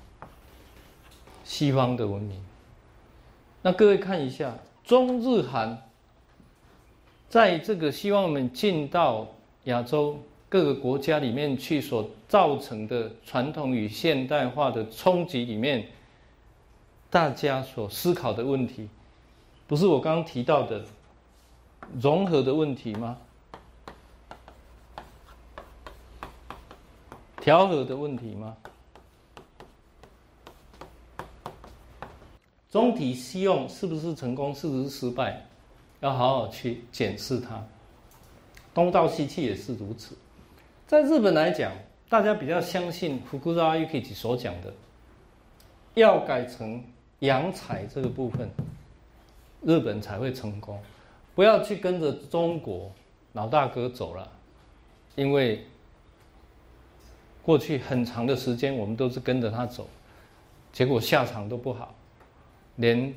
西方的文明。那各位看一下，中日韩，在这个希望我们进到亚洲各个国家里面去所造成的传统与现代化的冲击里面，大家所思考的问题，不是我刚刚提到的融合的问题吗？调和的问题吗？中体西用是不是成功，是不是失败？要好好去检视它。东道西气也是如此。在日本来讲，大家比较相信福古拉伊克吉所讲的，要改成洋彩这个部分，日本才会成功。不要去跟着中国老大哥走了，因为。过去很长的时间，我们都是跟着他走，结果下场都不好，连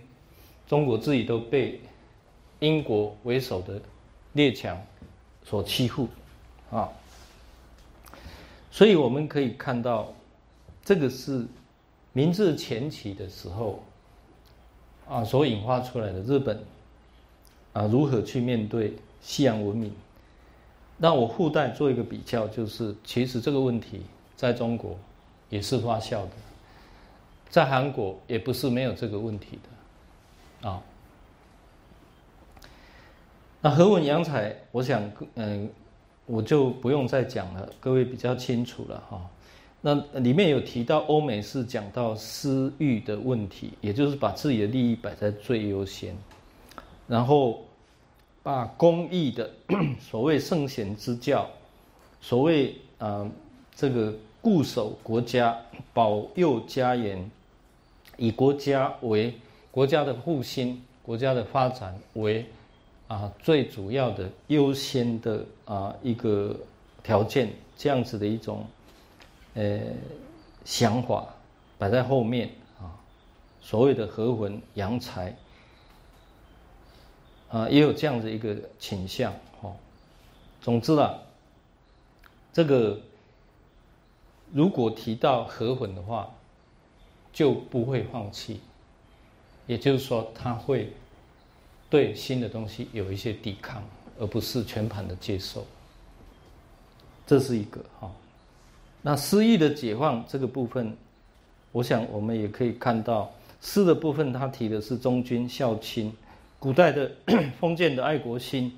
中国自己都被英国为首的列强所欺负啊！所以我们可以看到，这个是明治前期的时候啊所引发出来的日本啊如何去面对西洋文明。那我附带做一个比较，就是其实这个问题。在中国也是发酵的，在韩国也不是没有这个问题的，啊。那和文洋彩，我想，嗯，我就不用再讲了，各位比较清楚了哈。那里面有提到欧美是讲到私欲的问题，也就是把自己的利益摆在最优先，然后把公益的 [COUGHS] 所谓圣贤之教，所谓啊这个。固守国家，保佑家园，以国家为国家的复兴、国家的发展为啊最主要的优先的啊一个条件，这样子的一种呃想法摆在后面啊，所谓的和魂扬才啊，也有这样的一个倾向哈。总之啊，这个。如果提到和魂的话，就不会放弃，也就是说，他会对新的东西有一些抵抗，而不是全盘的接受。这是一个哈。那诗意的解放这个部分，我想我们也可以看到诗的部分，他提的是忠君孝亲，古代的 [CLEARS THROAT] 封建的爱国心，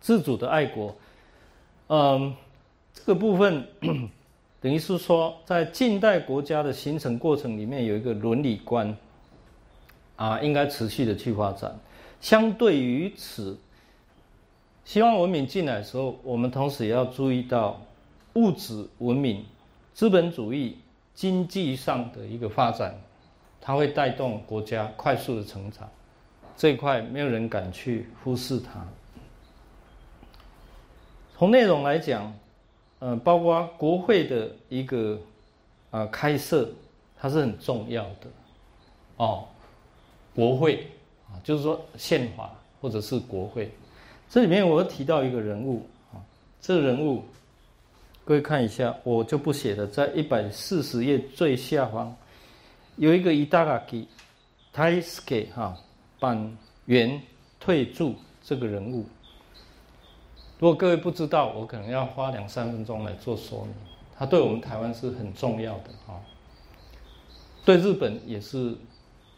自主的爱国。嗯，这个部分等于是说，在近代国家的形成过程里面，有一个伦理观啊，应该持续的去发展。相对于此，西方文明进来的时候，我们同时也要注意到。物质文明、资本主义经济上的一个发展，它会带动国家快速的成长，这一块没有人敢去忽视它。从内容来讲，呃，包括国会的一个啊开设，它是很重要的哦。国会啊，就是说宪法或者是国会，这里面我提到一个人物啊，这个人物。各位看一下，我就不写了，在一百四十页最下方有一个伊达嘎基泰斯给哈板垣退驻这个人物。如果各位不知道，我可能要花两三分钟来做说明。他对我们台湾是很重要的哈，对日本也是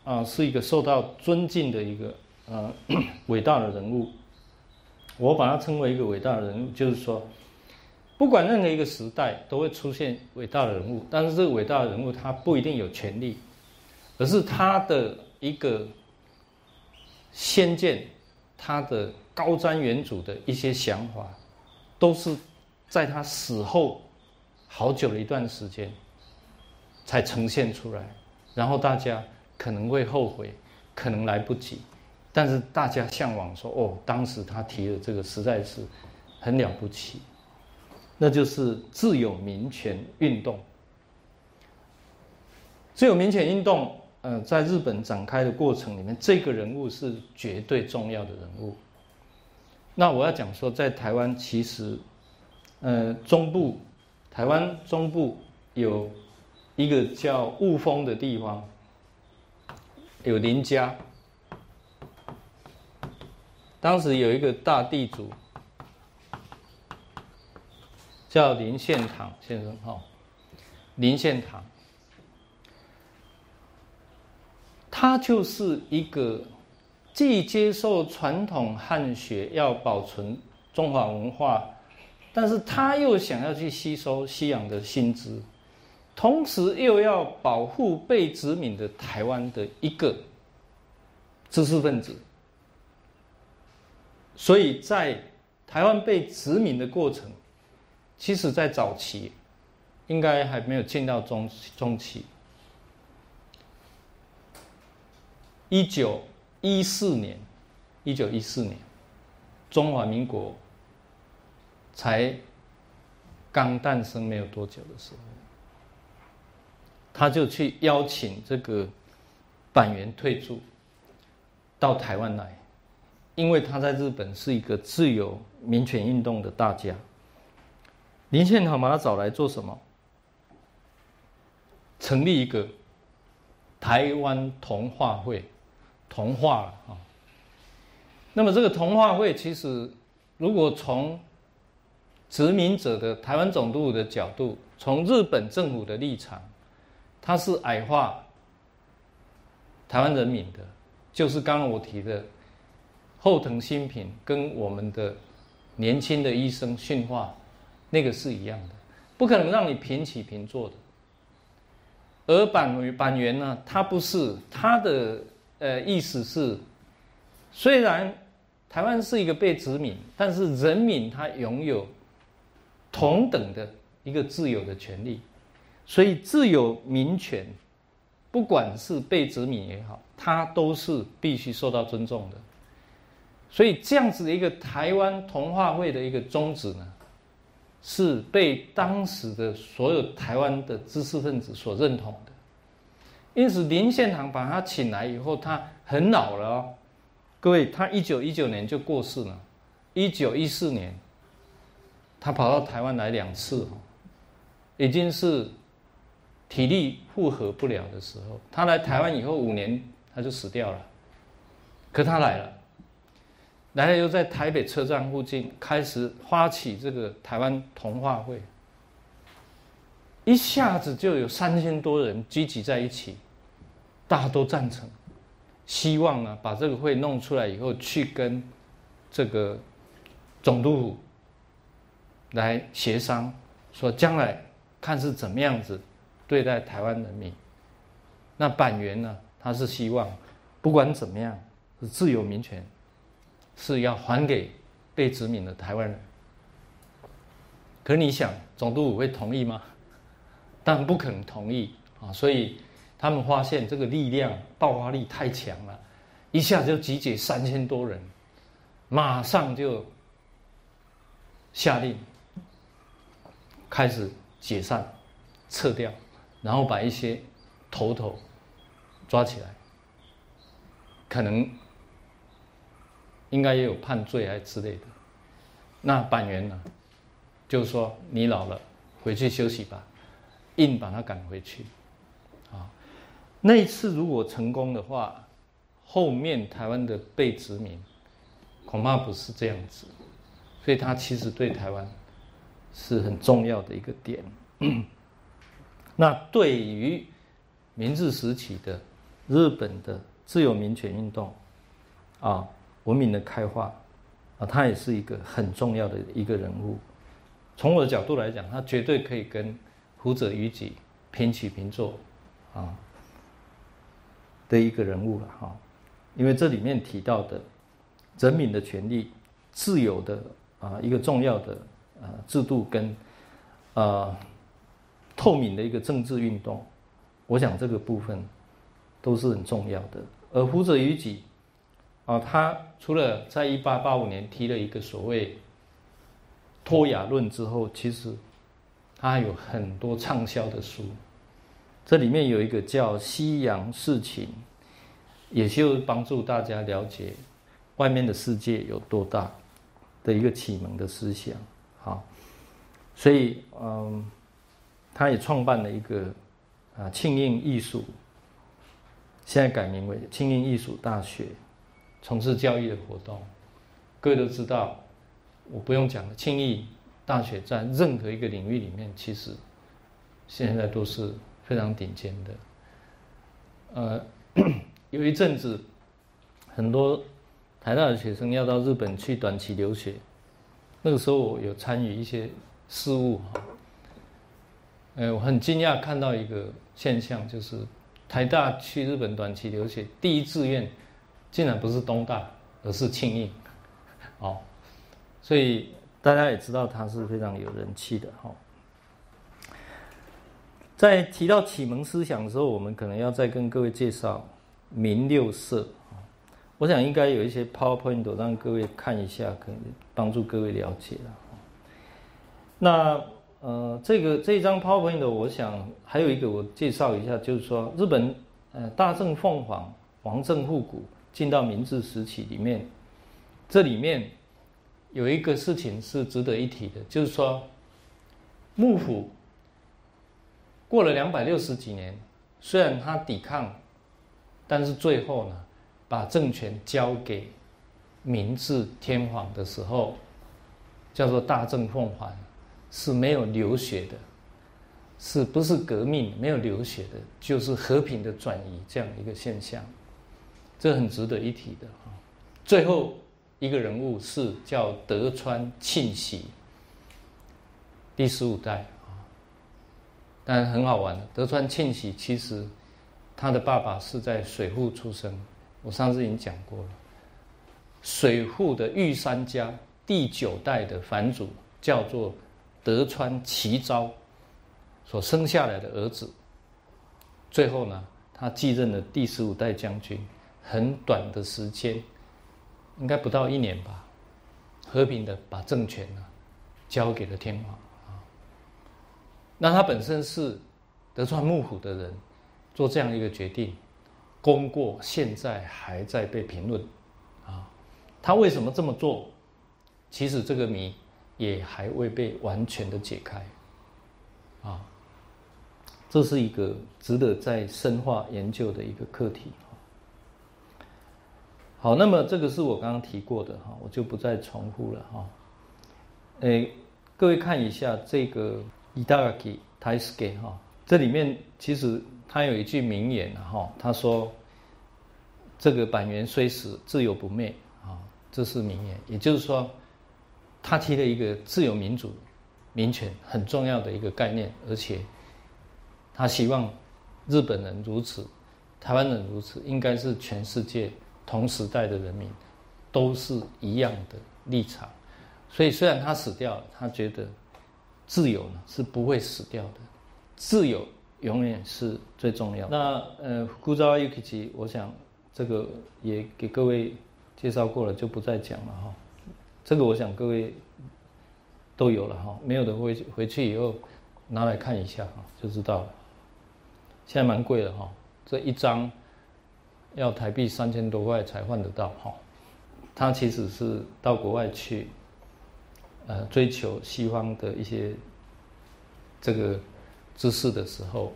啊，是一个受到尊敬的一个呃伟大的人物。我把他称为一个伟大的人物，就是说。不管任何一个时代，都会出现伟大的人物，但是这个伟大的人物他不一定有权利，而是他的一个先见，他的高瞻远瞩的一些想法，都是在他死后好久的一段时间才呈现出来，然后大家可能会后悔，可能来不及，但是大家向往说：“哦，当时他提的这个实在是很了不起。”那就是自由民权运动。自由民权运动，呃，在日本展开的过程里面，这个人物是绝对重要的人物。那我要讲说，在台湾其实，呃，中部，台湾中部有一个叫雾峰的地方，有林家，当时有一个大地主。叫林献堂先生哈，林献堂，他就是一个既接受传统汉学，要保存中华文化，但是他又想要去吸收西洋的新知，同时又要保护被殖民的台湾的一个知识分子，所以在台湾被殖民的过程。其实，在早期，应该还没有进到中中期。一九一四年，一九一四年，中华民国才刚诞生没有多久的时候，他就去邀请这个板垣退驻到台湾来，因为他在日本是一个自由民权运动的大家。林献堂把他找来做什么？成立一个台湾童话会，同化了啊。那么这个同化会其实，如果从殖民者的台湾总督的角度，从日本政府的立场，它是矮化台湾人民的，就是刚刚我提的后藤新平跟我们的年轻的医生训话。那个是一样的，不可能让你平起平坐的。而板板垣呢，他不是他的呃意思是，虽然台湾是一个被殖民，但是人民他拥有同等的一个自由的权利，所以自由民权，不管是被殖民也好，它都是必须受到尊重的。所以这样子的一个台湾同化会的一个宗旨呢？是被当时的所有台湾的知识分子所认同的，因此林献堂把他请来以后，他很老了哦。各位，他一九一九年就过世了，一九一四年，他跑到台湾来两次哦，已经是体力负荷不了的时候，他来台湾以后五年他就死掉了。可他来了，来了又在台北车站附近开始发起这个台湾同化会，一下子就有三千多人聚集在一起，大家都赞成，希望呢把这个会弄出来以后去跟这个总督府来协商，说将来看是怎么样子。对待台湾人民，那板垣呢？他是希望，不管怎么样，是自由民权，是要还给被殖民的台湾人。可你想，总督府会同意吗？当然不可能同意啊！所以他们发现这个力量爆发力太强了，一下就集结三千多人，马上就下令开始解散、撤掉。然后把一些头头抓起来，可能应该也有判罪还之类的。那板垣呢，就说你老了，回去休息吧，硬把他赶回去。那一次如果成功的话，后面台湾的被殖民恐怕不是这样子，所以他其实对台湾是很重要的一个点。[CLEARS THROAT] 那对于明治时期的日本的自由民权运动，啊，文明的开化，啊，他也是一个很重要的一个人物。从我的角度来讲，他绝对可以跟福泽谕吉平起平坐，啊，的一个人物了哈。因为这里面提到的人民的权利、自由的啊一个重要的呃制度跟呃。透明的一个政治运动，我想这个部分都是很重要的。而胡泽谕吉啊，他除了在一八八五年提了一个所谓“托亚论”之后，其实他还有很多畅销的书。这里面有一个叫《西洋事情》，也就帮助大家了解外面的世界有多大的一个启蒙的思想。好，所以嗯。他也创办了一个啊庆应艺术，现在改名为庆应艺术大学，从事教育的活动。各位都知道，我不用讲了，庆应大学在任何一个领域里面，其实现在都是非常顶尖的。呃，[CLEARS THROAT] 有一阵子，很多台大的学生要到日本去短期留学，那个时候我有参与一些事务哈。呃，我很惊讶看到一个现象，就是台大去日本短期留学，第一志愿竟然不是东大，而是庆应，[LAUGHS] 哦，所以大家也知道他是非常有人气的哈。在提到启蒙思想的时候，我们可能要再跟各位介绍明六色我想应该有一些 PowerPoint 让各位看一下，可能帮助各位了解了。那。呃，这个这一张 PowerPoint，我想还有一个我介绍一下，就是说日本呃大正凤凰王政复古进到明治时期里面，这里面有一个事情是值得一提的，就是说幕府过了两百六十几年，虽然他抵抗，但是最后呢，把政权交给明治天皇的时候，叫做大政奉还。是没有流血的，是不是革命没有流血的，就是和平的转移这样一个现象，这很值得一提的啊。最后一个人物是叫德川庆喜，第十五代，但很好玩的。德川庆喜其实他的爸爸是在水户出生，我上次已经讲过了。水户的御三家第九代的藩主叫做。德川齐昭所生下来的儿子，最后呢，他继任了第十五代将军，很短的时间，应该不到一年吧，和平的把政权呢交给了天皇。那他本身是德川幕府的人，做这样一个决定，功过现在还在被评论啊。他为什么这么做？其实这个谜。也还未被完全的解开，啊，这是一个值得再深化研究的一个课题。好，那么这个是我刚刚提过的哈，我就不再重复了哈。诶，各位看一下这个伊达拉基泰斯给哈，这里面其实他有一句名言哈，他说：“这个百年虽死，自由不灭。”啊，这是名言，也就是说，他提了一个自由民主、民权很重要的一个概念，而且他希望日本人如此，台湾人如此，应该是全世界。同时代的人民都是一样的立场，所以虽然他死掉了，他觉得自由呢是不会死掉的，自由永远是最重要。那呃，古早一吉，我想这个也给各位介绍过了，就不再讲了哈。这个我想各位都有了哈，没有的回回去以后拿来看一下哈，就知道了。现在蛮贵的哈，这一张。要台币三千多块才换得到哈，他其实是到国外去，呃，追求西方的一些这个知识的时候，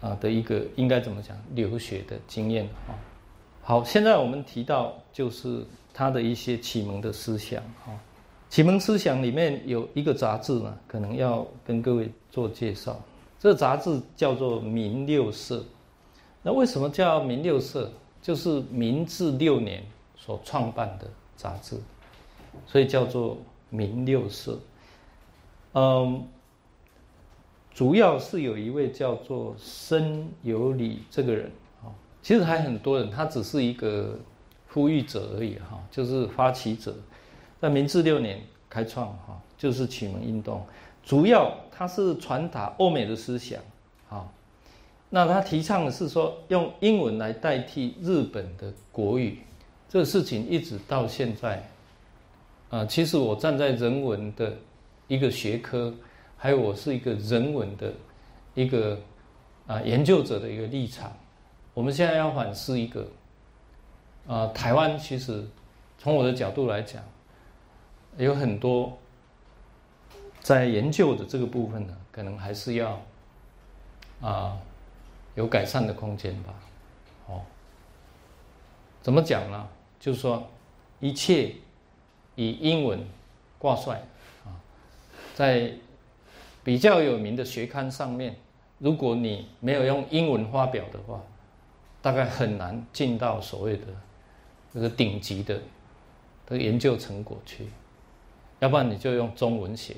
啊的一个应该怎么讲留学的经验哈。好，现在我们提到就是他的一些启蒙的思想哈，启蒙思想里面有一个杂志呢，可能要跟各位做介绍，这杂志叫做《民六社》。那为什么叫明六社？就是明治六年所创办的杂志，所以叫做明六社。嗯，主要是有一位叫做申有礼这个人啊，其实还很多人，他只是一个呼吁者而已哈，就是发起者。在明治六年开创哈，就是启蒙运动，主要他是传达欧美的思想啊。那他提倡的是说，用英文来代替日本的国语，这个事情一直到现在，啊，其实我站在人文的一个学科，还有我是一个人文的一个啊研究者的一个立场，我们现在要反思一个，啊，台湾其实从我的角度来讲，有很多在研究的这个部分呢，可能还是要啊。有改善的空间吧，哦，怎么讲呢？就是说，一切以英文挂帅啊，在比较有名的学刊上面，如果你没有用英文发表的话，大概很难进到所谓的这个顶级的的研究成果去，要不然你就用中文写，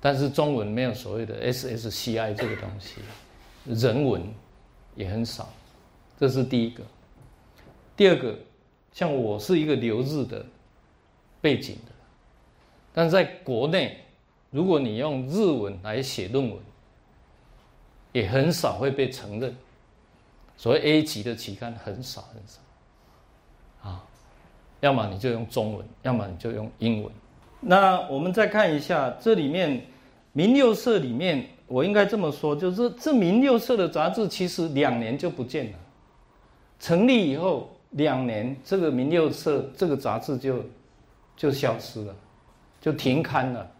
但是中文没有所谓的 SSCI 这个东西。人文也很少，这是第一个。第二个，像我是一个留日的背景的，但在国内，如果你用日文来写论文，也很少会被承认。所谓 A 级的期刊很少很少，啊，要么你就用中文，要么你就用英文。那我们再看一下这里面民六社里面。我应该这么说，就是这名六社的杂志其实两年就不见了。成立以后两年，这个名六社这个杂志就就消失了，就停刊了。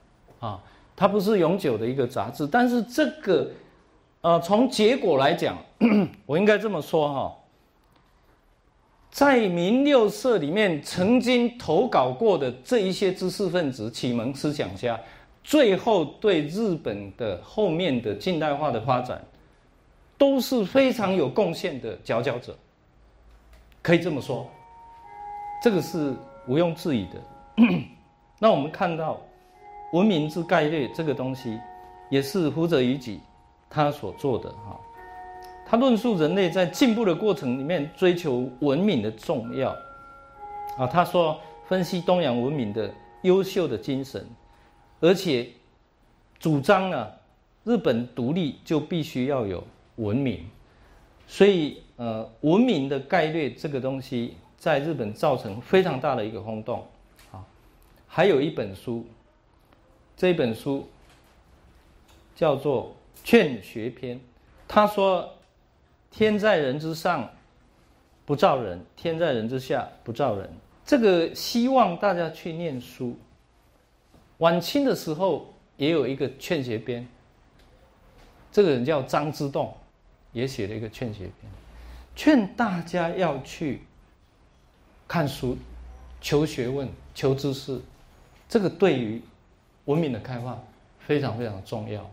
啊，它不是永久的一个杂志，但是这个呃，从结果来讲，[COUGHS] 我应该这么说哈，在民六社里面曾经投稿过的这一些知识分子、启蒙思想家。最后对日本的后面的近代化的发展，都是非常有贡献的佼佼者，可以这么说，这个是毋庸置疑的。[COUGHS] 那我们看到《文明之概略》这个东西，也是福泽谕吉他所做的哈。他论述人类在进步的过程里面追求文明的重要啊。他说分析东洋文明的优秀的精神。而且主张呢，日本独立就必须要有文明，所以呃，文明的概略这个东西在日本造成非常大的一个轰动。还有一本书，这本书叫做《劝学篇》，他说：“天在人之上，不造人；天在人之下，不造人。”这个希望大家去念书。晚清的时候也有一个劝学编，这个人叫张之洞，也写了一个劝学篇，劝大家要去看书、求学问、求知识，这个对于文明的开放非常非常重要。